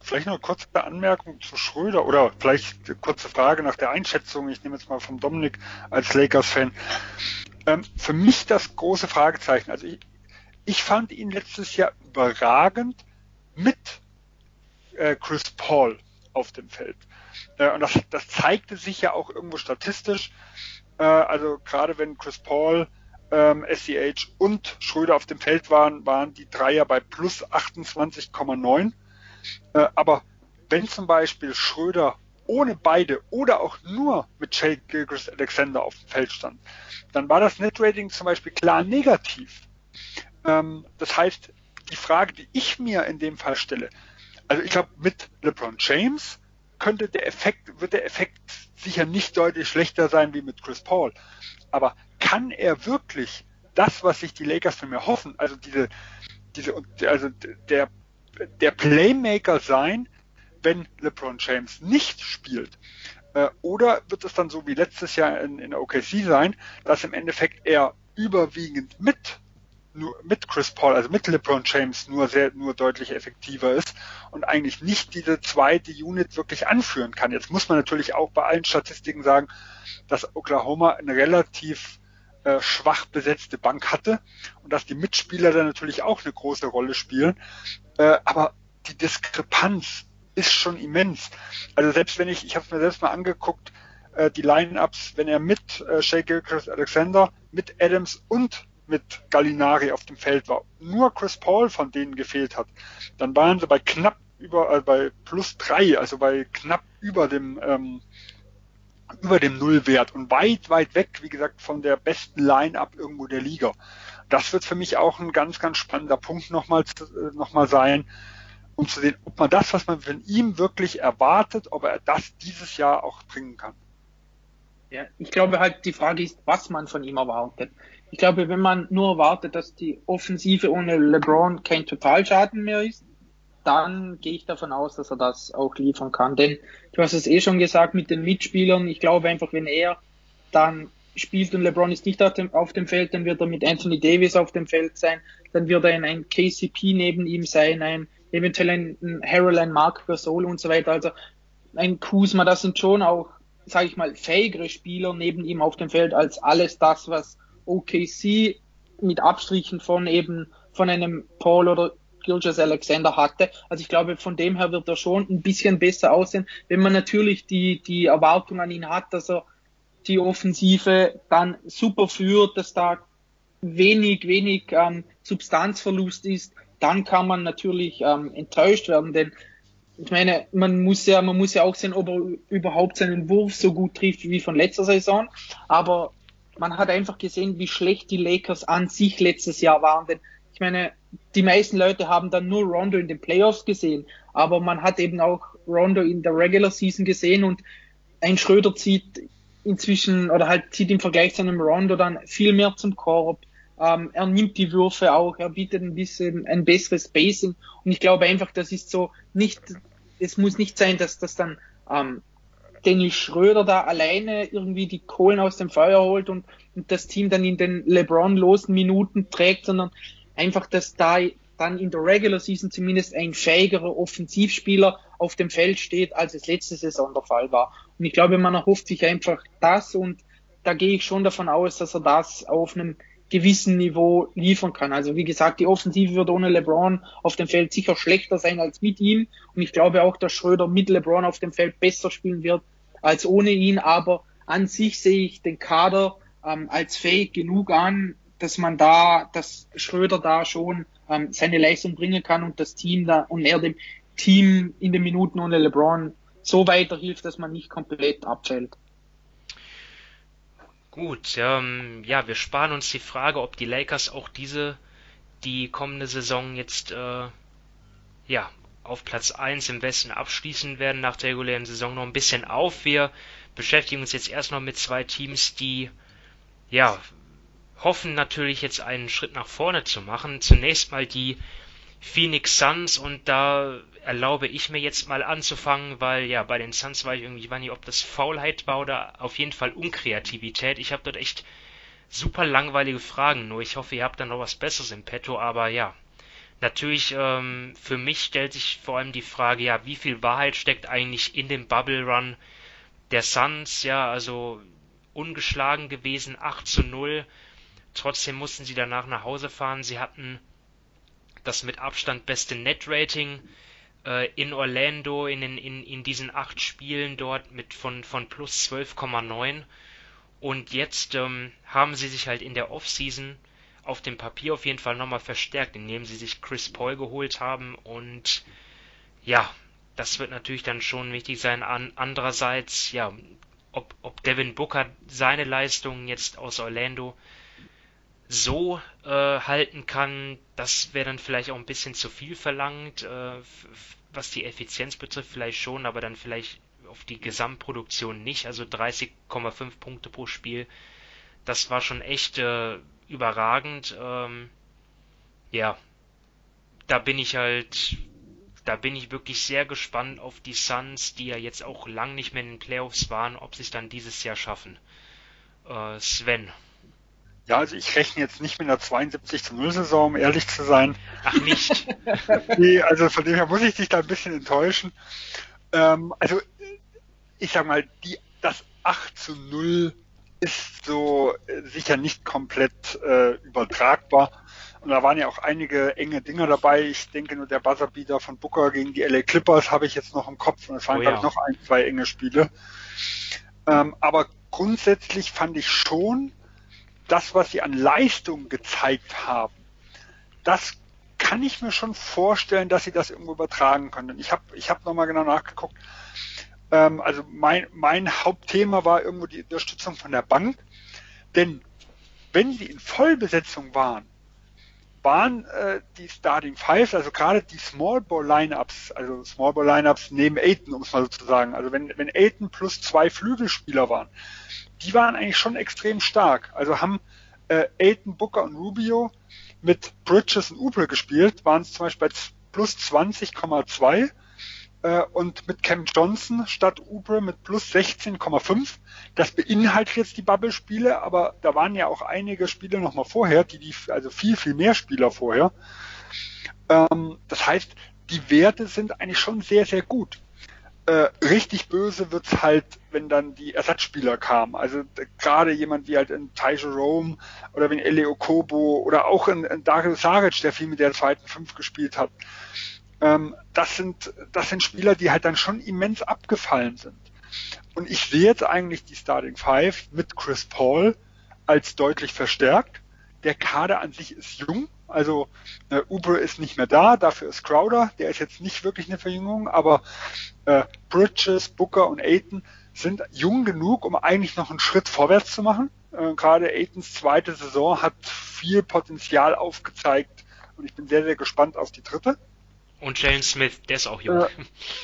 Vielleicht noch eine kurze Anmerkung zu Schröder oder vielleicht eine kurze Frage nach der Einschätzung. Ich nehme jetzt mal vom Dominik als Lakers-Fan. Ähm, für mich das große Fragezeichen. Also ich, ich fand ihn letztes Jahr überragend mit äh, Chris Paul auf dem Feld. Äh, und das, das zeigte sich ja auch irgendwo statistisch. Äh, also gerade wenn Chris Paul ähm, SCH und Schröder auf dem Feld waren, waren die Dreier bei plus 28,9 äh, aber wenn zum Beispiel Schröder ohne beide oder auch nur mit Jay Gilchrist Alexander auf dem Feld stand, dann war das Netrating zum Beispiel klar negativ. Ähm, das heißt, die Frage, die ich mir in dem Fall stelle, also ich glaube, mit LeBron James könnte der Effekt, wird der Effekt sicher nicht deutlich schlechter sein wie mit Chris Paul. Aber kann er wirklich das, was sich die Lakers von mir hoffen, also diese, diese, also der der Playmaker sein, wenn LeBron James nicht spielt? Äh, oder wird es dann so wie letztes Jahr in, in OKC sein, dass im Endeffekt er überwiegend mit nur mit Chris Paul, also mit LeBron James nur sehr, nur deutlich effektiver ist und eigentlich nicht diese zweite Unit wirklich anführen kann. Jetzt muss man natürlich auch bei allen Statistiken sagen, dass Oklahoma eine relativ äh, schwach besetzte Bank hatte und dass die Mitspieler dann natürlich auch eine große Rolle spielen. Äh, aber die Diskrepanz ist schon immens. Also selbst wenn ich, ich habe es mir selbst mal angeguckt, äh, die Line-Ups, wenn er mit äh, Shea Gilchrist Alexander, mit Adams und mit Gallinari auf dem Feld war, nur Chris Paul von denen gefehlt hat, dann waren sie bei knapp über, äh, bei plus drei, also bei knapp über dem ähm, über dem Nullwert und weit, weit weg, wie gesagt, von der besten Line-up irgendwo der Liga. Das wird für mich auch ein ganz, ganz spannender Punkt nochmal, äh, nochmal sein, um zu sehen, ob man das, was man von ihm wirklich erwartet, ob er das dieses Jahr auch bringen kann.
Ja, ich glaube halt, die Frage ist, was man von ihm erwartet. Ich glaube, wenn man nur erwartet, dass die Offensive ohne LeBron kein Totalschaden mehr ist, dann gehe ich davon aus, dass er das auch liefern kann. Denn du hast es eh schon gesagt mit den Mitspielern. Ich glaube einfach, wenn er dann spielt und LeBron ist nicht auf dem, Feld, dann wird er mit Anthony Davis auf dem Feld sein. Dann wird er ein KCP neben ihm sein, ein eventuell ein, ein ein Mark Gasol und so weiter. Also ein Kuzma, das sind schon auch, sage ich mal, fähigere Spieler neben ihm auf dem Feld als alles das, was OKC mit Abstrichen von eben von einem Paul oder Gilgis Alexander hatte. Also ich glaube, von dem her wird er schon ein bisschen besser aussehen, wenn man natürlich die, die Erwartung an ihn hat, dass er die Offensive dann super führt, dass da wenig, wenig ähm, Substanzverlust ist, dann kann man natürlich ähm, enttäuscht werden, denn ich meine, man muss ja, man muss ja auch sehen, ob er überhaupt seinen Wurf so gut trifft wie von letzter Saison. Aber man hat einfach gesehen, wie schlecht die Lakers an sich letztes Jahr waren. Denn ich meine, die meisten Leute haben dann nur Rondo in den Playoffs gesehen, aber man hat eben auch Rondo in der Regular Season gesehen und ein Schröder zieht inzwischen oder halt zieht im Vergleich zu einem Rondo dann viel mehr zum Korb. Ähm, er nimmt die Würfe auch, er bietet ein bisschen ein besseres Spacing und ich glaube einfach, das ist so nicht, es muss nicht sein, dass das dann ähm, Dennis Schröder da alleine irgendwie die Kohlen aus dem Feuer holt und, und das Team dann in den LeBron-losen Minuten trägt, sondern einfach, dass da dann in der Regular Season zumindest ein fähigerer Offensivspieler auf dem Feld steht, als es letzte Saison der Fall war. Und ich glaube, man erhofft sich einfach das und da gehe ich schon davon aus, dass er das auf einem gewissen Niveau liefern kann. Also wie gesagt, die Offensive wird ohne LeBron auf dem Feld sicher schlechter sein als mit ihm. Und ich glaube auch, dass Schröder mit LeBron auf dem Feld besser spielen wird als ohne ihn. Aber an sich sehe ich den Kader ähm, als fähig genug an, dass man da, dass Schröder da schon ähm, seine Leistung bringen kann und das Team da und er dem Team in den Minuten ohne LeBron so weiterhilft, dass man nicht komplett abfällt.
Gut, ähm, ja, wir sparen uns die Frage, ob die Lakers auch diese, die kommende Saison jetzt, äh, ja, auf Platz 1 im Westen abschließen werden nach der regulären Saison noch ein bisschen auf. Wir beschäftigen uns jetzt erst noch mit zwei Teams, die, ja, hoffen natürlich jetzt einen Schritt nach vorne zu machen. Zunächst mal die Phoenix Suns und da erlaube ich mir jetzt mal anzufangen, weil ja bei den Suns war ich irgendwie, war nicht, ob das Faulheit war oder auf jeden Fall Unkreativität. Ich habe dort echt super langweilige Fragen, nur ich hoffe, ihr habt da noch was Besseres im Petto, aber ja. Natürlich, ähm, für mich stellt sich vor allem die Frage, ja, wie viel Wahrheit steckt eigentlich in dem Bubble Run der Suns, ja, also ungeschlagen gewesen, 8 zu 0, Trotzdem mussten sie danach nach Hause fahren. Sie hatten das mit Abstand beste Net-Rating äh, in Orlando in, in, in diesen acht Spielen dort mit von, von plus 12,9. Und jetzt ähm, haben sie sich halt in der Offseason auf dem Papier auf jeden Fall nochmal verstärkt, indem sie sich Chris Paul geholt haben. Und ja, das wird natürlich dann schon wichtig sein. An, andererseits, ja, ob, ob Devin Booker seine Leistungen jetzt aus Orlando so äh, halten kann, das wäre dann vielleicht auch ein bisschen zu viel verlangt, äh, was die Effizienz betrifft, vielleicht schon, aber dann vielleicht auf die Gesamtproduktion nicht. Also 30,5 Punkte pro Spiel, das war schon echt äh, überragend. Ähm, ja, da bin ich halt, da bin ich wirklich sehr gespannt auf die Suns, die ja jetzt auch lang nicht mehr in den Playoffs waren, ob sie es dann dieses Jahr schaffen. Äh, Sven.
Ja, also ich rechne jetzt nicht mit einer 72 zu 0 Saison, um ehrlich zu sein.
Ach nicht.
nee, also von dem her muss ich dich da ein bisschen enttäuschen. Ähm, also ich sag mal, die, das 8 zu 0 ist so äh, sicher nicht komplett äh, übertragbar. Und da waren ja auch einige enge Dinger dabei. Ich denke nur der Buzzerbeater von Booker gegen die LA Clippers habe ich jetzt noch im Kopf. Und es waren, oh, ja. noch ein, zwei enge Spiele. Ähm, aber grundsätzlich fand ich schon, das, was sie an Leistung gezeigt haben, das kann ich mir schon vorstellen, dass sie das irgendwo übertragen können. Ich habe ich hab nochmal genau nachgeguckt. Ähm, also mein, mein Hauptthema war irgendwo die Unterstützung von der Bank. Denn wenn sie in Vollbesetzung waren, waren äh, die Starting Five, also gerade die Small Ball Lineups, also Small Ball Lineups neben Aiton, um es mal so zu sagen, also wenn, wenn Aiton plus zwei Flügelspieler waren, die waren eigentlich schon extrem stark. Also haben äh, Aiton, Booker und Rubio mit Bridges und Ubre gespielt, waren es zum Beispiel bei plus 20,2 äh, und mit Cam Johnson statt Ubre mit plus 16,5. Das beinhaltet jetzt die Bubble-Spiele, aber da waren ja auch einige Spiele nochmal vorher, die, die, also viel, viel mehr Spieler vorher. Ähm, das heißt, die Werte sind eigentlich schon sehr, sehr gut. Äh, richtig böse wird's halt, wenn dann die Ersatzspieler kamen. Also gerade jemand wie halt in Ty Jerome oder wie in Elio Kobo oder auch in, in Dario Saric, der viel mit der zweiten Fünf gespielt hat. Ähm, das sind, das sind Spieler, die halt dann schon immens abgefallen sind. Und ich sehe jetzt eigentlich die Starting Five mit Chris Paul als deutlich verstärkt. Der Kader an sich ist jung, also äh, Uber ist nicht mehr da, dafür ist Crowder, der ist jetzt nicht wirklich eine Verjüngung, aber äh, Bridges, Booker und Aiton sind jung genug, um eigentlich noch einen Schritt vorwärts zu machen. Äh, gerade Aitons zweite Saison hat viel Potenzial aufgezeigt und ich bin sehr, sehr gespannt auf die dritte.
Und Jalen Smith, der ist auch jung. Äh,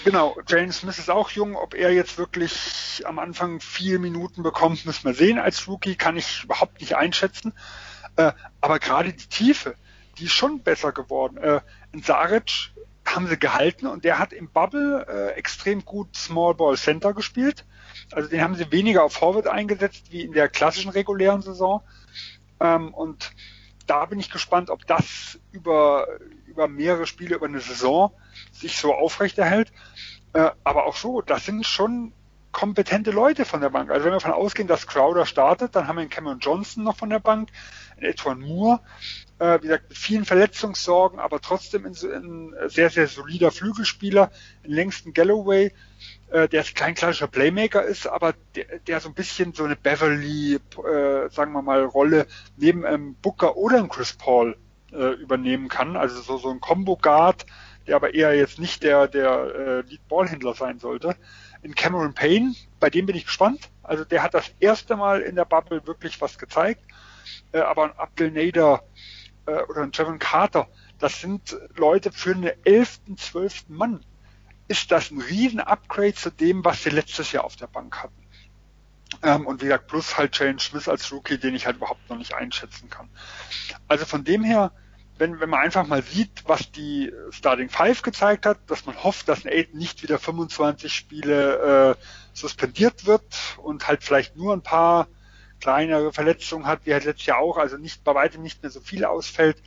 genau, Jalen Smith ist auch jung. Ob er jetzt wirklich am Anfang vier Minuten bekommt, müssen wir sehen. Als Rookie kann ich überhaupt nicht einschätzen. Äh, aber gerade die Tiefe, die ist schon besser geworden. Äh, Saric haben sie gehalten und der hat im Bubble äh, extrem gut Small Ball Center gespielt. Also den haben sie weniger auf Forward eingesetzt wie in der klassischen regulären Saison. Ähm, und da bin ich gespannt, ob das über, über mehrere Spiele, über eine Saison sich so aufrechterhält. Äh, aber auch so, das sind schon kompetente Leute von der Bank. Also wenn wir davon ausgehen, dass Crowder startet, dann haben wir einen Cameron Johnson noch von der Bank, einen Edwin Moore, äh, wie gesagt, mit vielen Verletzungssorgen, aber trotzdem ein, sehr, sehr solider Flügelspieler, einen längsten Galloway, äh, der kein klassischer Playmaker ist, aber der, der so ein bisschen so eine Beverly, äh, sagen wir mal, Rolle neben einem Booker oder einem Chris Paul äh, übernehmen kann. Also so, so ein Combo-Guard, der aber eher jetzt nicht der, der äh, Lead-Ballhändler sein sollte. In Cameron Payne, bei dem bin ich gespannt. Also der hat das erste Mal in der Bubble wirklich was gezeigt. Äh, aber ein Abdel Nader äh, oder ein Trevor Carter, das sind Leute für einen elften, zwölften Mann. Ist das ein riesen Upgrade zu dem, was sie letztes Jahr auf der Bank hatten. Ähm, und wie gesagt, plus halt Jalen Smith als Rookie, den ich halt überhaupt noch nicht einschätzen kann. Also von dem her, wenn, wenn man einfach mal sieht, was die Starting Five gezeigt hat, dass man hofft, dass ein Aiden nicht wieder 25 Spiele äh, suspendiert wird und halt vielleicht nur ein paar kleinere Verletzungen hat, wie halt letztes Jahr auch, also nicht bei weitem nicht mehr so viel ausfällt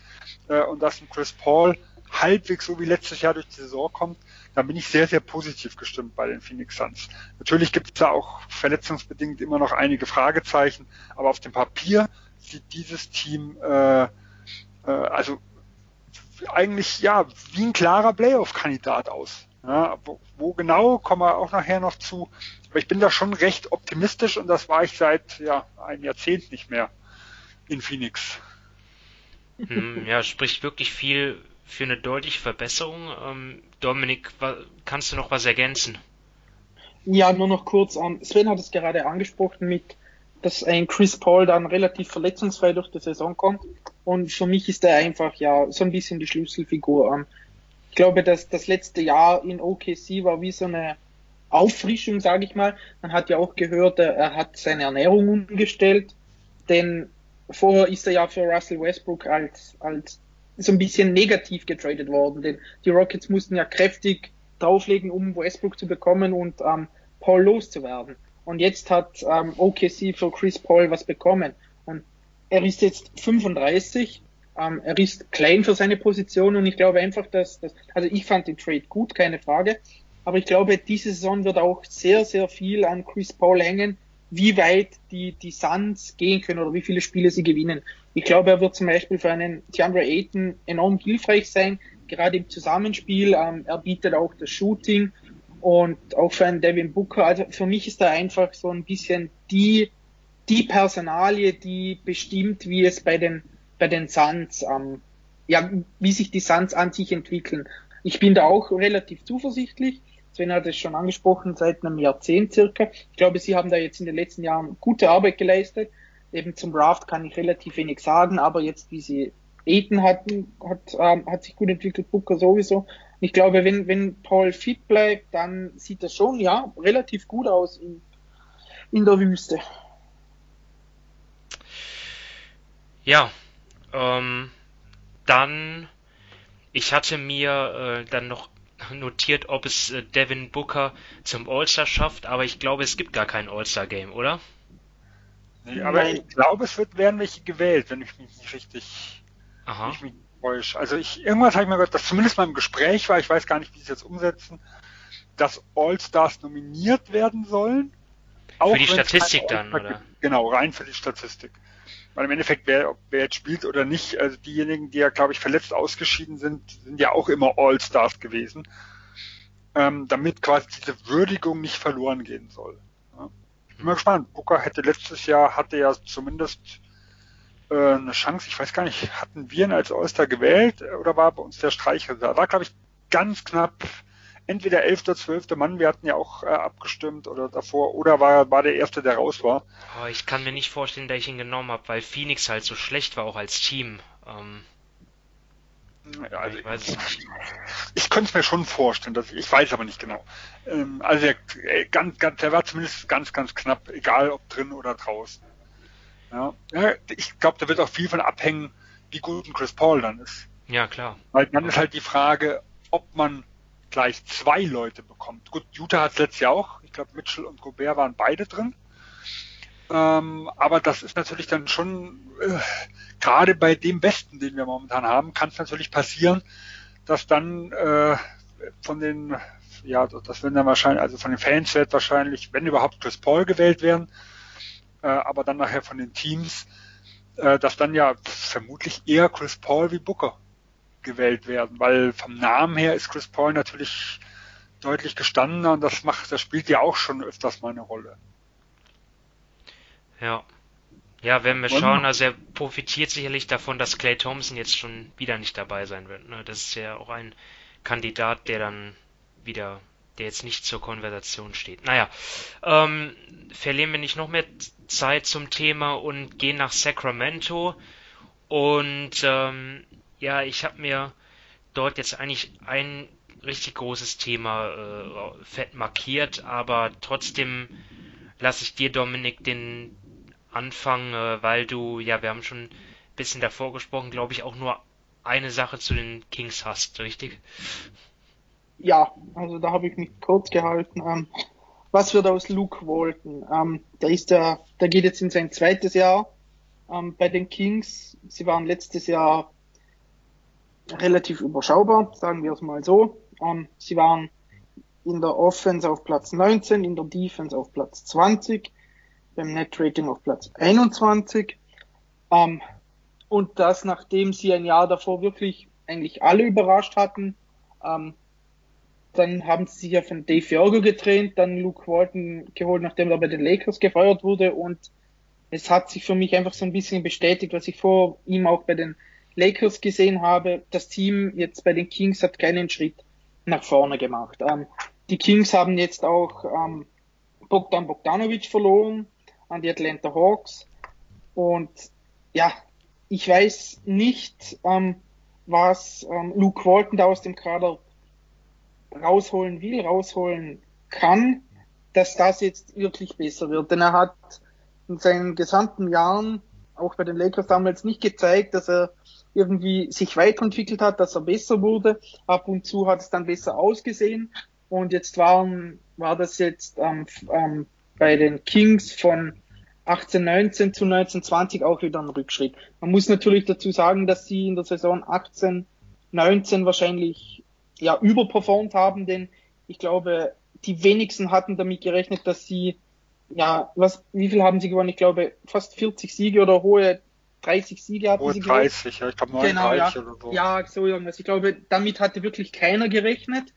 äh, und dass ein Chris Paul halbwegs so wie letztes Jahr durch die Saison kommt, dann bin ich sehr, sehr positiv gestimmt bei den Phoenix Suns. Natürlich gibt es da auch verletzungsbedingt immer noch einige Fragezeichen, aber auf dem Papier sieht dieses Team äh, äh, also eigentlich ja wie ein klarer Playoff-Kandidat aus. Ja, wo, wo genau, kommen wir auch nachher noch zu. Aber ich bin da schon recht optimistisch und das war ich seit ja, einem Jahrzehnt nicht mehr in Phoenix.
Hm, ja, spricht wirklich viel für eine deutliche Verbesserung. Ähm, Dominik, kannst du noch was ergänzen?
Ja, nur noch kurz. Ähm, Sven hat es gerade angesprochen mit, dass ein Chris Paul dann relativ verletzungsfrei durch die Saison kommt. Und für mich ist er einfach ja so ein bisschen die Schlüsselfigur. Ich glaube, dass das letzte Jahr in OKC war wie so eine Auffrischung, sage ich mal. Man hat ja auch gehört, er hat seine Ernährung umgestellt, denn vorher ist er ja für Russell Westbrook als, als so ein bisschen negativ getradet worden, denn die Rockets mussten ja kräftig drauflegen, um Westbrook zu bekommen und ähm, Paul loszuwerden. Und jetzt hat ähm, OKC für Chris Paul was bekommen. Und er ist jetzt 35, ähm, er ist klein für seine Position und ich glaube einfach, dass, dass also ich fand den Trade gut, keine Frage. Aber ich glaube, diese Saison wird auch sehr, sehr viel an Chris Paul hängen, wie weit die, die Suns gehen können oder wie viele Spiele sie gewinnen. Ich glaube, er wird zum Beispiel für einen DeAndre Ayton enorm hilfreich sein, gerade im Zusammenspiel. Ähm, er bietet auch das Shooting und auch für einen Devin Booker. Also für mich ist er einfach so ein bisschen die, die Personalie, die bestimmt, wie es bei den, bei den Suns, ähm, ja, wie sich die Suns an sich entwickeln. Ich bin da auch relativ zuversichtlich Sven hat es schon angesprochen, seit einem Jahrzehnt circa. Ich glaube, sie haben da jetzt in den letzten Jahren gute Arbeit geleistet. Eben zum Draft kann ich relativ wenig sagen, aber jetzt, wie sie Eden hatten, hat, ähm, hat sich gut entwickelt, Booker sowieso. Ich glaube, wenn, wenn Paul fit bleibt, dann sieht das schon, ja, relativ gut aus in, in der Wüste.
Ja, ähm, dann, ich hatte mir äh, dann noch notiert, ob es äh, Devin Booker zum All-Star schafft, aber ich glaube, es gibt gar kein All-Star-Game, oder?
Nee, aber ich glaube, es wird werden welche gewählt, wenn ich mich nicht richtig,
Aha.
ich mich täusche. Also ich, irgendwas habe ich mir gehört, dass zumindest mal im Gespräch war, ich weiß gar nicht, wie sie es jetzt umsetzen, dass All-Stars nominiert werden sollen.
Für die Statistik dann, oder?
Genau, rein für die Statistik. Weil im Endeffekt, wer, wer jetzt spielt oder nicht, also diejenigen, die ja, glaube ich, verletzt ausgeschieden sind, sind ja auch immer All-Stars gewesen, ähm, damit quasi diese Würdigung nicht verloren gehen soll. Ja. Ich bin mal gespannt. Booker hätte letztes Jahr, hatte ja zumindest äh, eine Chance, ich weiß gar nicht, hatten wir ihn als All-Star gewählt oder war bei uns der Streicher? Da war, glaube ich, ganz knapp entweder 11. oder 12. Mann, wir hatten ja auch äh, abgestimmt oder davor, oder war, war der Erste, der raus war.
Oh, ich kann mir nicht vorstellen, dass ich ihn genommen habe, weil Phoenix halt so schlecht war, auch als Team. Ähm,
Ja, also
ich weiß es nicht.
ich könnte es mir schon vorstellen, dass ich, ich weiß aber nicht genau. Ähm, also der, äh, ganz, ganz, der war zumindest ganz, ganz knapp, egal ob drin oder draußen. Ja, ja ich glaube, da wird auch viel von abhängen, wie gut ein Chris Paul dann ist.
Ja, klar.
Weil dann ist halt die Frage, ob man gleich zwei Leute bekommt. Gut, Utah hat es letztes Jahr auch. Ich glaube, Mitchell und Gobert waren beide drin. Ähm, aber das ist natürlich dann schon, äh, gerade bei dem Besten, den wir momentan haben, kann es natürlich passieren, dass dann äh, von den, ja, das werden dann wahrscheinlich, also von den Fans wird wahrscheinlich, wenn überhaupt Chris Paul gewählt werden, äh, aber dann nachher von den Teams, äh, dass dann ja vermutlich eher Chris Paul wie Booker gewählt werden, weil vom Namen her ist Chris Paul natürlich deutlich gestandener und das macht, das spielt ja auch schon öfters mal eine Rolle.
Ja. Ja, werden wir schauen. Also er profitiert sicherlich davon, dass Clay Thompson jetzt schon wieder nicht dabei sein wird. Ne? Das ist ja auch ein Kandidat, der dann wieder, der jetzt nicht zur Konversation steht. Naja, ähm, verlieren wir nicht noch mehr Zeit zum Thema und gehen nach Sacramento. Und ähm, ja, ich habe mir dort jetzt eigentlich ein richtig großes Thema äh, fett markiert, aber trotzdem lasse ich dir, Dominik, den Anfang, äh, weil du, ja, wir haben schon ein bisschen davor gesprochen, glaube ich, auch nur eine Sache zu den Kings hast, richtig?
Ja, also da habe ich mich kurz gehalten. Ähm, was wird aus Luke Walton? Ähm, der ist ja, der geht jetzt in sein zweites Jahr ähm, bei den Kings. Sie waren letztes Jahr relativ überschaubar, sagen wir es mal so. Ähm, sie waren in der Offense auf Platz 19, in der Defense auf Platz 20, beim Net Rating auf Platz 21. Ähm, und das, nachdem sie ein Jahr davor wirklich eigentlich alle überrascht hatten. Ähm, dann haben sie sich ja von Dave Yorgo getrennt, dann Luke Walton geholt, nachdem er bei den Lakers gefeuert wurde. Und es hat sich für mich einfach so ein bisschen bestätigt, was ich vor ihm auch bei den Lakers gesehen habe. Das Team jetzt bei den Kings hat keinen Schritt nach vorne gemacht. Ähm, die Kings haben jetzt auch ähm, Bogdan Bogdanovic verloren an die Atlanta Hawks. Und ja, ich weiß nicht, ähm, was ähm, Luke Walton da aus dem Kader rausholen will, rausholen kann, dass das jetzt wirklich besser wird. Denn er hat in seinen gesamten Jahren, auch bei den Lakers damals, nicht gezeigt, dass er irgendwie sich weiterentwickelt hat, dass er besser wurde. Ab und zu hat es dann besser ausgesehen. Und jetzt waren, war das jetzt ähm, ähm, bei den Kings von 18, 19 zu 19, 20 auch wieder ein Rückschritt. Man muss natürlich dazu sagen, dass sie in der Saison 18, 19 wahrscheinlich ja überperformt haben, denn ich glaube, die wenigsten hatten damit gerechnet, dass sie ja, was, wie viel haben sie gewonnen? Ich glaube, fast 40 Siege oder hohe 30 Siege hatten
Hohe
sie gewonnen.
30, ja, ich glaube 39
Genau,
oder so.
Ja, so irgendwas. Ich glaube, damit hatte wirklich keiner gerechnet.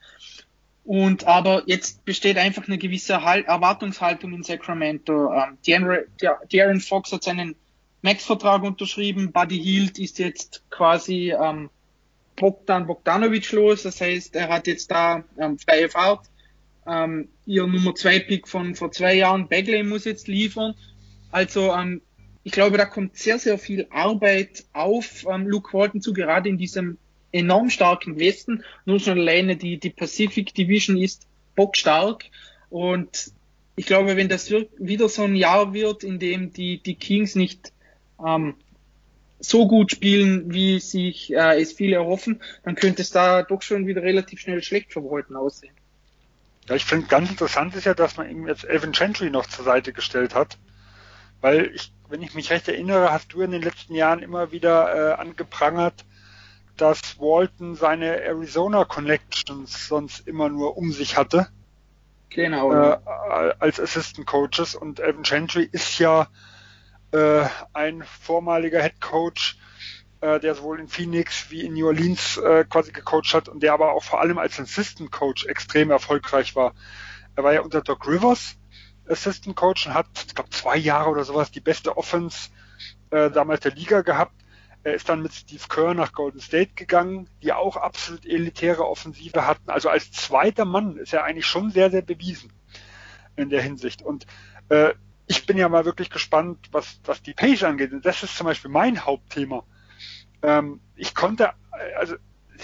Und aber jetzt besteht einfach eine gewisse halt Erwartungshaltung in Sacramento. Ähm, De'Aaron Fox hat seinen Max-Vertrag unterschrieben. Buddy Hield ist jetzt quasi ähm, Bogdan Bogdanovic los. Das heißt, er hat jetzt da ähm, freie Fahrt ähm, ihr Nummer 2 Pick von vor zwei Jahren, Bagley, muss jetzt liefern. Also ähm, ich glaube, da kommt sehr, sehr viel Arbeit auf ähm, Luke Walton zu, gerade in diesem enorm starken Westen. Nur schon alleine die, die Pacific Division ist bockstark. Und ich glaube, wenn das wieder so ein Jahr wird, in dem die, die Kings nicht ähm, so gut spielen, wie sich äh, es viele erhoffen, dann könnte es da doch schon wieder relativ schnell schlecht für Walton aussehen.
Ja, ich finde ganz interessant ist ja, dass man ihm jetzt Evan Gentry noch zur Seite gestellt hat. Weil ich, wenn ich mich recht erinnere, hast du in den letzten Jahren immer wieder äh, angeprangert, dass Walton seine Arizona Connections sonst immer nur um sich hatte.
Genau.
Äh, als Assistant Coaches und Evan Gentry ist ja äh, ein vormaliger Head Coach, äh, der sowohl in Phoenix wie in New Orleans äh, quasi gecoacht hat und der aber auch vor allem als Assistant Coach extrem erfolgreich war. Er war ja unter Doc Rivers Assistant Coach und hat, ich glaube, zwei Jahre oder sowas die beste Offense äh, damals der Liga gehabt. Er ist dann mit Steve Kerr nach Golden State gegangen, die auch absolut elitäre Offensive hatten. Also als zweiter Mann ist er eigentlich schon sehr, sehr bewiesen in der Hinsicht. Und äh, ich bin ja mal wirklich gespannt, was, was die Page angeht. Und das ist zum Beispiel mein Hauptthema. Ähm, ich konnte, also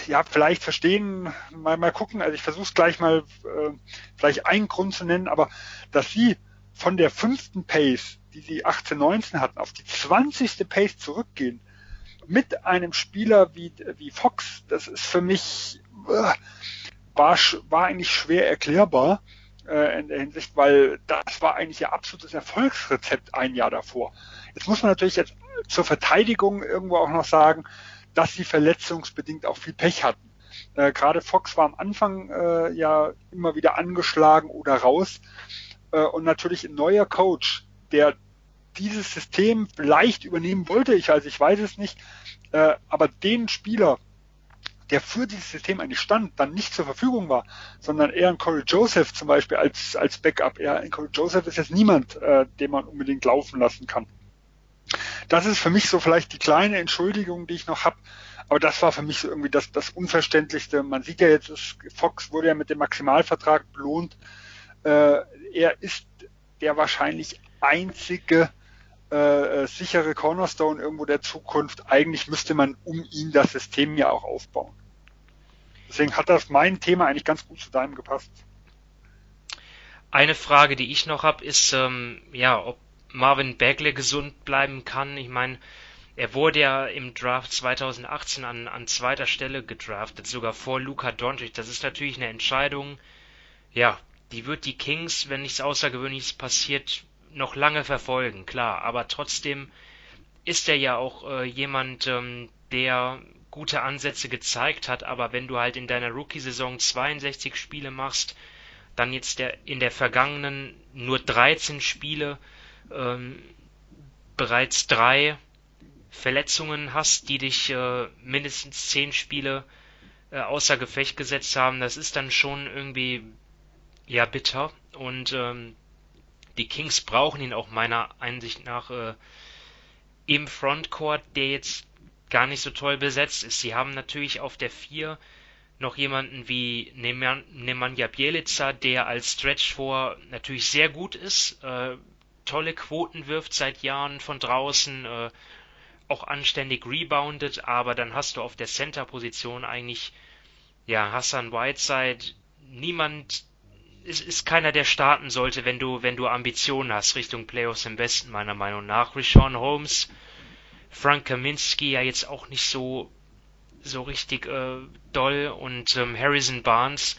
ja, vielleicht verstehen, mal, mal gucken, also ich versuche es gleich mal äh, vielleicht einen Grund zu nennen, aber dass sie von der fünften Pace, die sie 18, 19 hatten, auf die 20. Pace zurückgehen, mit einem Spieler wie, wie Fox, das ist für mich, äh, war, war eigentlich schwer erklärbar äh, in der Hinsicht, weil das war eigentlich ihr absolutes Erfolgsrezept ein Jahr davor. Jetzt muss man natürlich jetzt zur Verteidigung irgendwo auch noch sagen, dass sie verletzungsbedingt auch viel Pech hatten. Äh, Gerade Fox war am Anfang äh, ja immer wieder angeschlagen oder raus. Äh, und natürlich ein neuer Coach, der dieses System vielleicht übernehmen wollte, ich also ich weiß es nicht, äh, aber den Spieler, der für dieses System eigentlich stand, dann nicht zur Verfügung war, sondern eher ein Corey Joseph zum Beispiel als, als Backup. Ja, ein Corey Joseph ist jetzt niemand, äh, den man unbedingt laufen lassen kann. Das ist für mich so vielleicht die kleine Entschuldigung, die ich noch habe. Aber das war für mich so irgendwie das, das Unverständlichste. Man sieht ja jetzt, Fox wurde ja mit dem Maximalvertrag belohnt. Äh, er ist der wahrscheinlich einzige äh, sichere Cornerstone irgendwo der Zukunft. Eigentlich müsste man um ihn das System ja auch aufbauen. Deswegen hat das mein Thema eigentlich ganz gut zu deinem gepasst.
Eine Frage, die ich noch habe, ist, ähm, ja, ob Marvin Bagley gesund bleiben kann. Ich meine, er wurde ja im Draft 2018 an, an zweiter Stelle gedraftet, sogar vor Luka Doncic. Das ist natürlich eine Entscheidung, ja, die wird die Kings, wenn nichts Außergewöhnliches passiert, noch lange verfolgen, klar. Aber trotzdem ist er ja auch äh, jemand, ähm, der gute Ansätze gezeigt hat. Aber wenn du halt in deiner Rookie-Saison 62 Spiele machst, dann jetzt der, in der vergangenen nur 13 Spiele ähm, bereits drei Verletzungen hast, die dich äh, mindestens zehn Spiele äh, außer Gefecht gesetzt haben, das ist dann schon irgendwie ja bitter. Und ähm, die Kings brauchen ihn auch meiner Einsicht nach äh, im Frontcourt, der jetzt gar nicht so toll besetzt ist. Sie haben natürlich auf der 4 noch jemanden wie Nemanja Bielica, der als Stretch vor natürlich sehr gut ist, äh, tolle Quoten wirft seit Jahren von draußen, äh, auch anständig reboundet, aber dann hast du auf der Center-Position eigentlich, ja, Hassan Whiteside, niemand, ist, ist keiner, der starten sollte, wenn du, wenn du Ambitionen hast Richtung Playoffs im Westen, meiner Meinung nach. Rishon Holmes, Frank Kaminski ja jetzt auch nicht so, so richtig äh, doll und ähm, Harrison Barnes,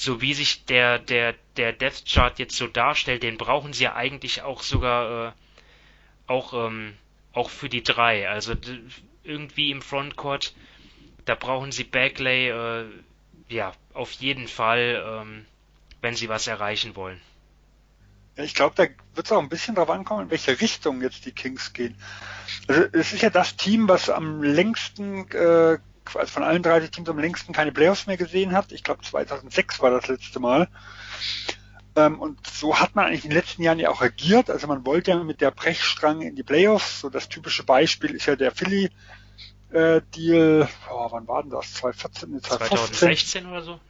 so wie sich der, der, der Death Chart jetzt so darstellt, den brauchen sie ja eigentlich auch sogar äh, auch, ähm, auch für die drei. Also irgendwie im Frontcourt, da brauchen sie Bagley äh, ja auf jeden Fall, ähm, wenn sie was erreichen wollen.
Ich glaube, da wird es auch ein bisschen darauf ankommen, in welche Richtung jetzt die Kings gehen. Also es ist ja das Team, was am längsten äh, also von allen 30 Teams am längsten keine Playoffs mehr gesehen hat. Ich glaube 2006 war das letzte Mal. Ähm, und so hat man eigentlich in den letzten Jahren ja auch agiert. Also man wollte ja mit der Brechstrang in die Playoffs. So das typische Beispiel ist ja der Philly äh, Deal. Oh, wann war denn das? 2014,
2015? 2016 oder so?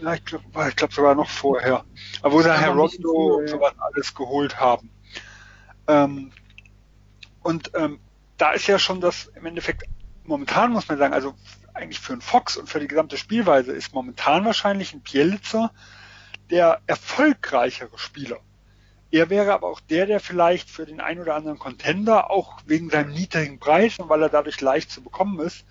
na, ich glaube glaub sogar noch vorher, aber wo sie Herr Rondo und sowas alles geholt haben. Ähm, und ähm, da ist ja schon das im Endeffekt, momentan muss man sagen, also eigentlich für einen Fox und für die gesamte Spielweise ist momentan wahrscheinlich ein Bielitzer der erfolgreichere Spieler. Er wäre aber auch der, der vielleicht für den ein oder anderen Contender, auch wegen seinem niedrigen Preis und weil er dadurch leicht zu bekommen ist,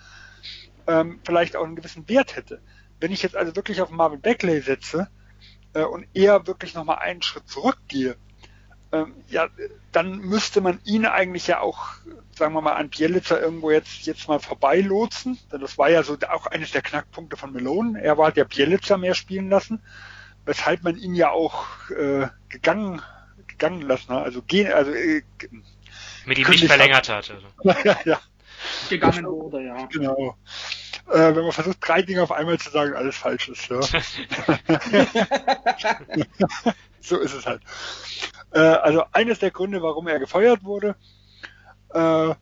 ähm, vielleicht auch einen gewissen Wert hätte. Wenn ich jetzt also wirklich auf Marvin Beckley setze äh, und eher wirklich nochmal einen Schritt zurückgehe, ähm, ja, dann müsste man ihn eigentlich ja auch, sagen wir mal, an Bielitzer irgendwo jetzt, jetzt mal vorbeilotsen. Denn das war ja so auch eines der Knackpunkte von Melone. Er war der Bielitzer mehr spielen lassen, weshalb man ihn ja auch äh, gegangen gegangen lassen hat. Also gehen, also äh,
mit ihm nicht verlängert hat.
Also. ja, ja.
Gegangen wurde, ja.
Genau. Äh, wenn man versucht, drei Dinge auf einmal zu sagen, alles falsch ist, ja. so ist es halt. Äh, also eines der Gründe, warum er gefeuert wurde. Äh,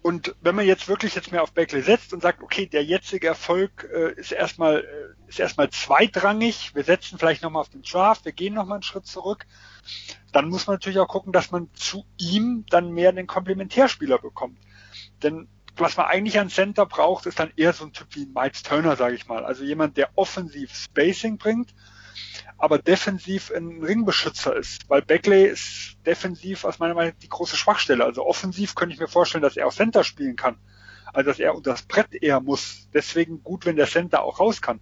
und wenn man jetzt wirklich jetzt mehr auf Beckley setzt und sagt, okay, der jetzige Erfolg äh, ist erstmal äh, ist erstmal zweitrangig, wir setzen vielleicht nochmal auf den Draft, wir gehen nochmal einen Schritt zurück, dann muss man natürlich auch gucken, dass man zu ihm dann mehr den Komplementärspieler bekommt. Denn was man eigentlich an Center braucht, ist dann eher so ein Typ wie Miles Turner, sage ich mal. Also jemand, der offensiv Spacing bringt, aber defensiv ein Ringbeschützer ist. Weil Beckley ist defensiv aus meiner Meinung die große Schwachstelle. Also offensiv könnte ich mir vorstellen, dass er auch Center spielen kann. Also dass er unter das Brett eher muss. Deswegen gut, wenn der Center auch raus kann.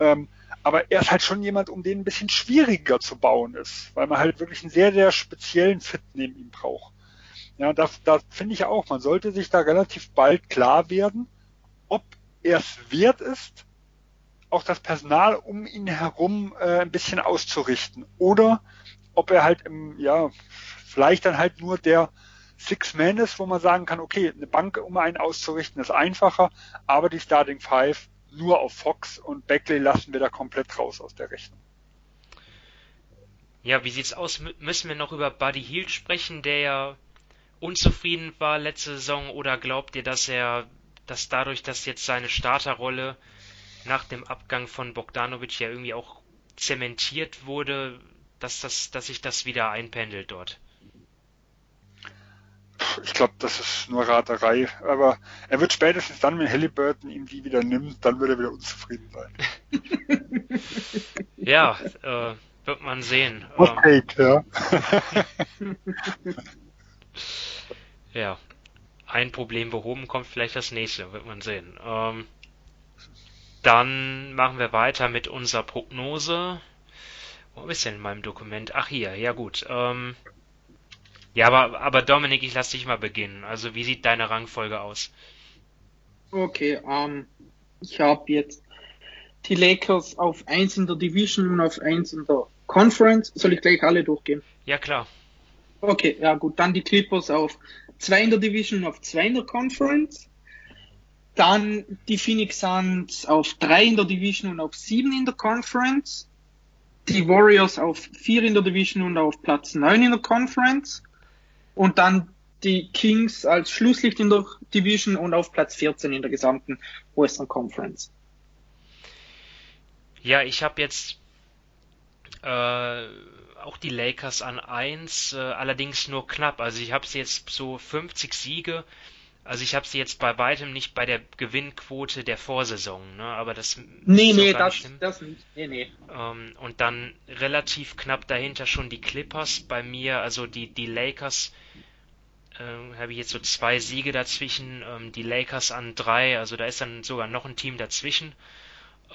Ähm, aber er ist halt schon jemand, um den ein bisschen schwieriger zu bauen ist, weil man halt wirklich einen sehr, sehr speziellen Fit neben ihm braucht. Ja, da, da finde ich auch, man sollte sich da relativ bald klar werden, ob er es wert ist, auch das Personal um ihn herum äh, ein bisschen auszurichten. Oder ob er halt im, ja, vielleicht dann halt nur der Six Man ist, wo man sagen kann, okay, eine Bank um einen auszurichten ist einfacher, aber die Starting Five nur auf Fox und Beckley lassen wir da komplett raus aus der Rechnung.
Ja, wie sieht's aus? Müssen wir noch über Buddy Hield sprechen, der ja unzufrieden war letzte Saison, oder glaubt ihr, dass er, dass dadurch, dass jetzt seine Starterrolle nach dem Abgang von Bogdanovic ja irgendwie auch zementiert wurde, dass das, dass sich das wieder einpendelt dort?
ich glaube, das ist nur Raterei. Aber er wird spätestens dann, wenn Halliburton ihm die wieder nimmt, dann wird er wieder unzufrieden sein.
ja, äh, wird man sehen.
Okay, ähm,
ja. ja. Ein Problem behoben kommt vielleicht das nächste, wird man sehen. Ähm, dann machen wir weiter mit unserer Prognose. Wo ist denn in meinem Dokument? Ach hier, ja gut. Ähm, ja, aber, aber Dominik, ich lass dich mal beginnen. Also wie sieht deine Rangfolge aus?
Okay, ähm, ich habe jetzt die Lakers auf 1 in der Division und auf 1 in der Conference. Soll ich gleich alle durchgehen?
Ja, klar.
Okay, ja gut. Dann die Clippers auf 2 in der Division und auf 2 in der Conference. Dann die Phoenix Suns auf 3 in der Division und auf 7 in der Conference. Die Warriors auf 4 in der Division und auf Platz 9 in der Conference und dann die Kings als Schlusslicht in der Division und auf Platz 14 in der gesamten Western Conference.
Ja, ich habe jetzt äh, auch die Lakers an 1, äh, allerdings nur knapp. Also ich habe jetzt so 50 Siege. Also ich habe sie jetzt bei weitem nicht bei der Gewinnquote der Vorsaison, ne? Aber das
Nee, nee, das, das nicht. Nee, nee.
Ähm, und dann relativ knapp dahinter schon die Clippers bei mir, also die, die Lakers äh, habe ich jetzt so zwei Siege dazwischen, ähm, die Lakers an drei, also da ist dann sogar noch ein Team dazwischen.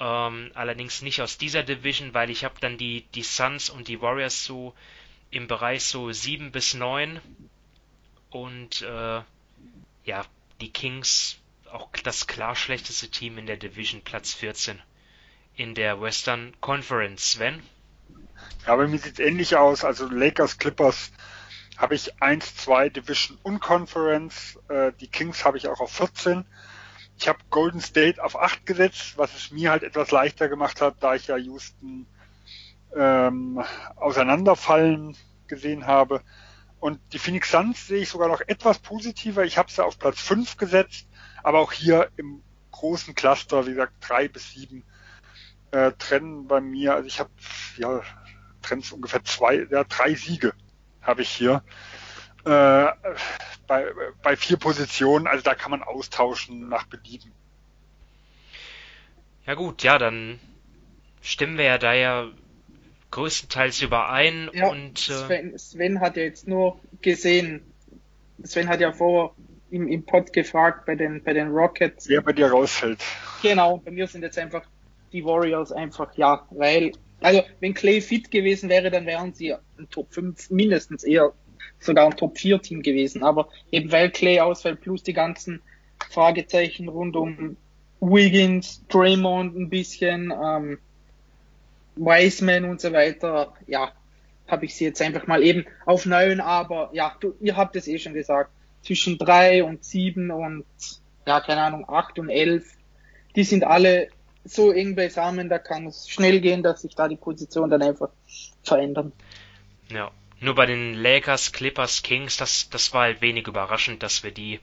Ähm, allerdings nicht aus dieser Division, weil ich habe dann die, die Suns und die Warriors so im Bereich so sieben bis neun und äh, ja, die Kings auch das klar schlechteste Team in der Division, Platz 14 in der Western Conference. Sven?
Ja, bei mir sieht es ähnlich aus. Also Lakers, Clippers habe ich 1, 2 Division und Conference. Äh, die Kings habe ich auch auf 14. Ich habe Golden State auf 8 gesetzt, was es mir halt etwas leichter gemacht hat, da ich ja Houston ähm, auseinanderfallen gesehen habe. Und die Phoenix Suns sehe ich sogar noch etwas positiver. Ich habe sie auf Platz 5 gesetzt, aber auch hier im großen Cluster, wie gesagt, 3 bis 7 äh, trennen bei mir, also ich habe ja Trends ungefähr zwei, ja, drei Siege habe ich hier. Äh, bei, bei vier Positionen, also da kann man austauschen nach Belieben.
Ja gut, ja, dann stimmen wir ja da ja größtenteils überein
Ja,
und äh,
Sven, Sven hat ja jetzt nur gesehen, Sven hat ja vor im, im Pod gefragt bei den, bei den Rockets.
Wer bei dir rausfällt.
Genau, bei mir sind jetzt einfach die Warriors einfach, ja, weil, also wenn Clay fit gewesen wäre, dann wären sie ein Top 5, mindestens eher sogar ein Top 4 Team gewesen. Aber eben weil Clay ausfällt, plus die ganzen Fragezeichen rund um Wiggins, Draymond ein bisschen, ähm, Wiseman und so weiter, ja, habe ich sie jetzt einfach mal eben auf neun, aber ja, du, ihr habt es eh schon gesagt, zwischen drei und sieben und ja, keine Ahnung, acht und elf, die sind alle so eng beisammen, da kann es schnell gehen, dass sich da die Position dann einfach verändern.
ja, nur bei den Lakers, Clippers, Kings, das, das war halt wenig überraschend, dass wir die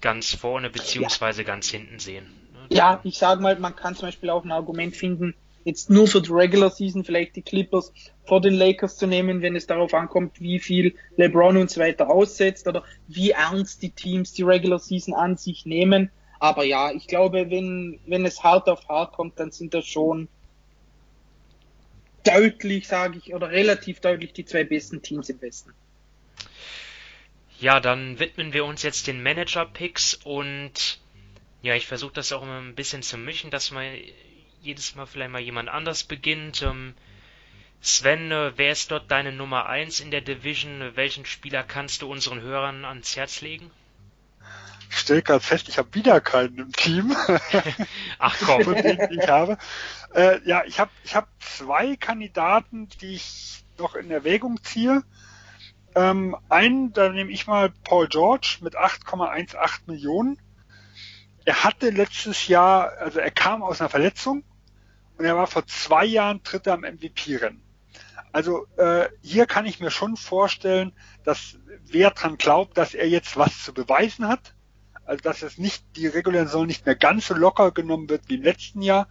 ganz vorne beziehungsweise ganz hinten sehen.
Ja, ich sage mal, man kann zum Beispiel auch ein Argument finden, jetzt nur für die Regular Season vielleicht die Clippers vor den Lakers zu nehmen, wenn es darauf ankommt, wie viel LeBron und so weiter aussetzt oder wie ernst die Teams die Regular Season an sich nehmen. Aber ja, ich glaube, wenn, wenn es hart auf hart kommt, dann sind das schon deutlich, sage ich, oder relativ deutlich die zwei besten Teams im Westen.
Ja, dann widmen wir uns jetzt den Manager-Picks und ja, ich versuche das auch immer ein bisschen zu mischen, dass mal jedes Mal vielleicht mal jemand anders beginnt. Ähm, Sven, äh, wer ist dort deine Nummer 1 in der Division? Welchen Spieler kannst du unseren Hörern ans Herz legen?
Ich stelle gerade fest, ich habe wieder keinen im Team,
Ach komm,
ich habe. Äh, ja, ich habe ich hab zwei Kandidaten, die ich noch in Erwägung ziehe. Ähm, einen, da nehme ich mal Paul George mit 8,18 Millionen. Er hatte letztes Jahr, also er kam aus einer Verletzung und er war vor zwei Jahren Dritter am MVP-Rennen. Also äh, hier kann ich mir schon vorstellen, dass wer dran glaubt, dass er jetzt was zu beweisen hat, also dass es nicht die regulären Saison nicht mehr ganz so locker genommen wird wie im letzten Jahr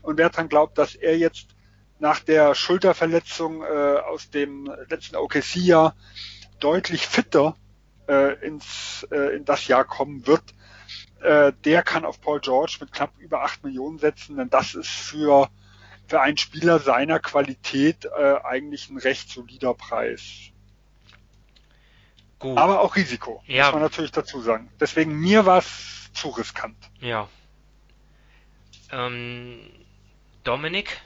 und wer dran glaubt, dass er jetzt nach der Schulterverletzung äh, aus dem letzten OKC-Jahr deutlich fitter äh, ins äh, in das Jahr kommen wird, äh, der kann auf Paul George mit knapp über 8 Millionen setzen, denn das ist für für einen Spieler seiner Qualität äh, eigentlich ein recht solider Preis.
gut.
Aber auch Risiko,
Ja.
muss man natürlich dazu sagen. Deswegen mir war es zu riskant.
Ja. Ähm, Dominik?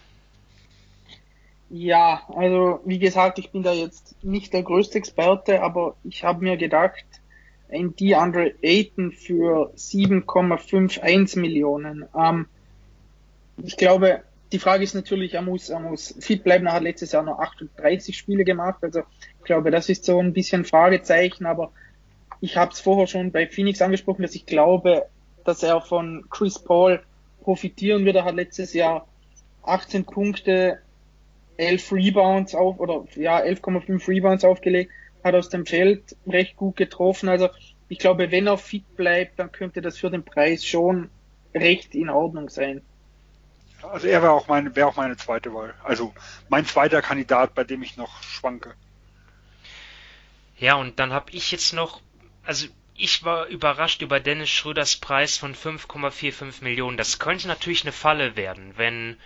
Ja, also wie gesagt, ich bin da jetzt nicht der größte Experte, aber ich habe mir gedacht, ein DeAndre Ayton für 7,51 Millionen. Ähm, ich glaube, die Frage ist natürlich, er muss, er muss fit bleiben. Er hat letztes Jahr nur 38 Spiele gemacht, also ich glaube, das ist so ein bisschen Fragezeichen, aber ich habe es vorher schon bei Phoenix angesprochen, dass ich glaube, dass er von Chris Paul profitieren wird. Er hat letztes Jahr 18 Punkte, 11 Rebounds auf, oder ja, 11,5 Rebounds aufgelegt, hat aus dem Feld recht gut getroffen. Also ich glaube, wenn er fit bleibt, dann könnte das für den Preis schon recht in Ordnung sein.
Also er wäre auch meine, wäre auch meine zweite Wahl. Also mein zweiter Kandidat, bei dem ich noch schwanke.
Ja, und dann habe ich jetzt noch, also ich war überrascht über Dennis Schröders Preis von 5,45 Millionen. Das könnte natürlich eine Falle werden, wenn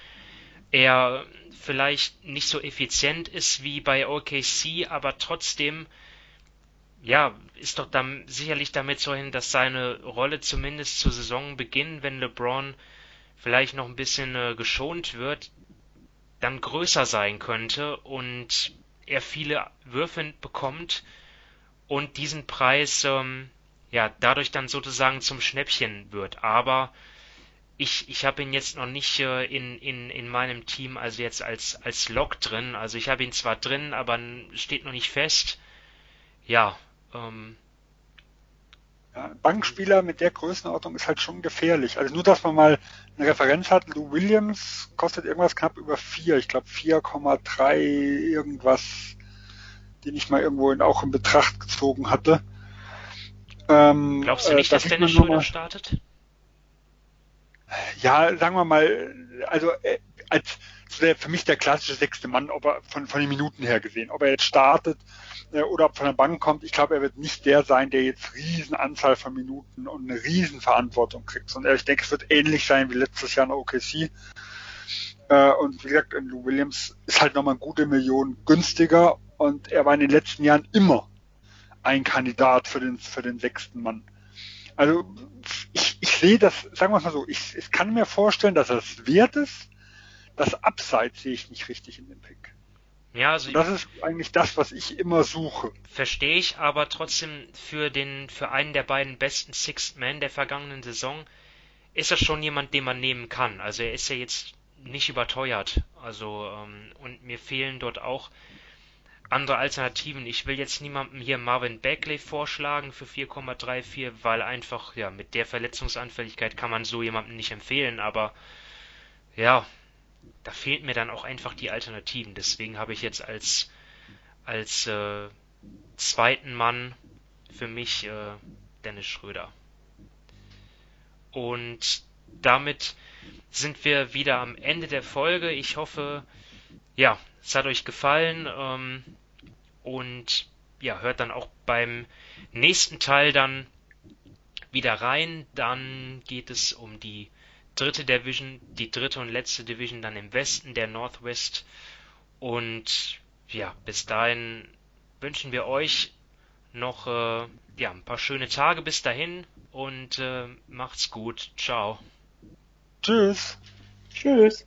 er vielleicht nicht so effizient ist wie bei OKC, aber trotzdem, ja, ist doch dann sicherlich damit so hin, dass seine Rolle zumindest zu Saisonbeginn, wenn LeBron vielleicht noch ein bisschen äh, geschont wird, dann größer sein könnte und er viele Würfe bekommt und diesen Preis ähm, ja dadurch dann sozusagen zum Schnäppchen wird. Aber ich, ich habe ihn jetzt noch nicht äh, in, in, in meinem Team, also jetzt als, als Lock drin. Also ich habe ihn zwar drin, aber steht noch nicht fest. Ja, ähm,
Ja, Bankspieler mit der Größenordnung ist halt schon gefährlich. Also nur, dass man mal eine Referenz hat. Lou Williams kostet irgendwas knapp über 4. Ich glaube 4,3 irgendwas, den ich mal irgendwo in, auch in Betracht gezogen hatte. Ähm,
glaubst du
äh,
nicht,
da
dass Dennis Schröder
mal-
startet?
Ja, sagen wir mal, also äh, als der, für mich der klassische sechste Mann, ob er von, von den Minuten her gesehen, ob er jetzt startet äh, oder ob von der Bank kommt. Ich glaube, er wird nicht der sein, der jetzt riesen Anzahl von Minuten und eine riesen Verantwortung kriegt. Und ich denke, es wird ähnlich sein wie letztes Jahr in OKC. Äh, und wie gesagt, Lou Williams ist halt nochmal eine gute Million günstiger und er war in den letzten Jahren immer ein Kandidat für den, für den sechsten Mann. Also ich sehe das, sagen wir es mal so, ich, ich kann mir vorstellen, dass es wert ist. Das Upside sehe ich nicht richtig in dem Pick.
Ja, also
das ist eigentlich das, was ich immer suche.
Verstehe ich, aber trotzdem für den für einen der beiden besten Sixth Men der vergangenen Saison ist er schon jemand, den man nehmen kann. Also er ist ja jetzt nicht überteuert. Also ähm, und mir fehlen dort auch andere Alternativen. Ich will jetzt niemandem hier Marvin Bagley vorschlagen für 4,34, weil einfach, ja, mit der Verletzungsanfälligkeit kann man so jemandem nicht empfehlen, aber ja, da fehlt mir dann auch einfach die Alternativen. Deswegen habe ich jetzt als, als äh, zweiten Mann für mich äh, Dennis Schröder. Und damit sind wir wieder am Ende der Folge. Ich hoffe, ja, es hat euch gefallen. Ähm, und ja, hört dann auch beim nächsten Teil dann wieder rein. Dann geht es um die dritte Division, die dritte und letzte Division dann im Westen der Northwest. Und ja, bis dahin wünschen wir euch noch äh, ja, ein paar schöne Tage bis dahin und äh, macht's gut. Ciao.
Tschüss.
Tschüss.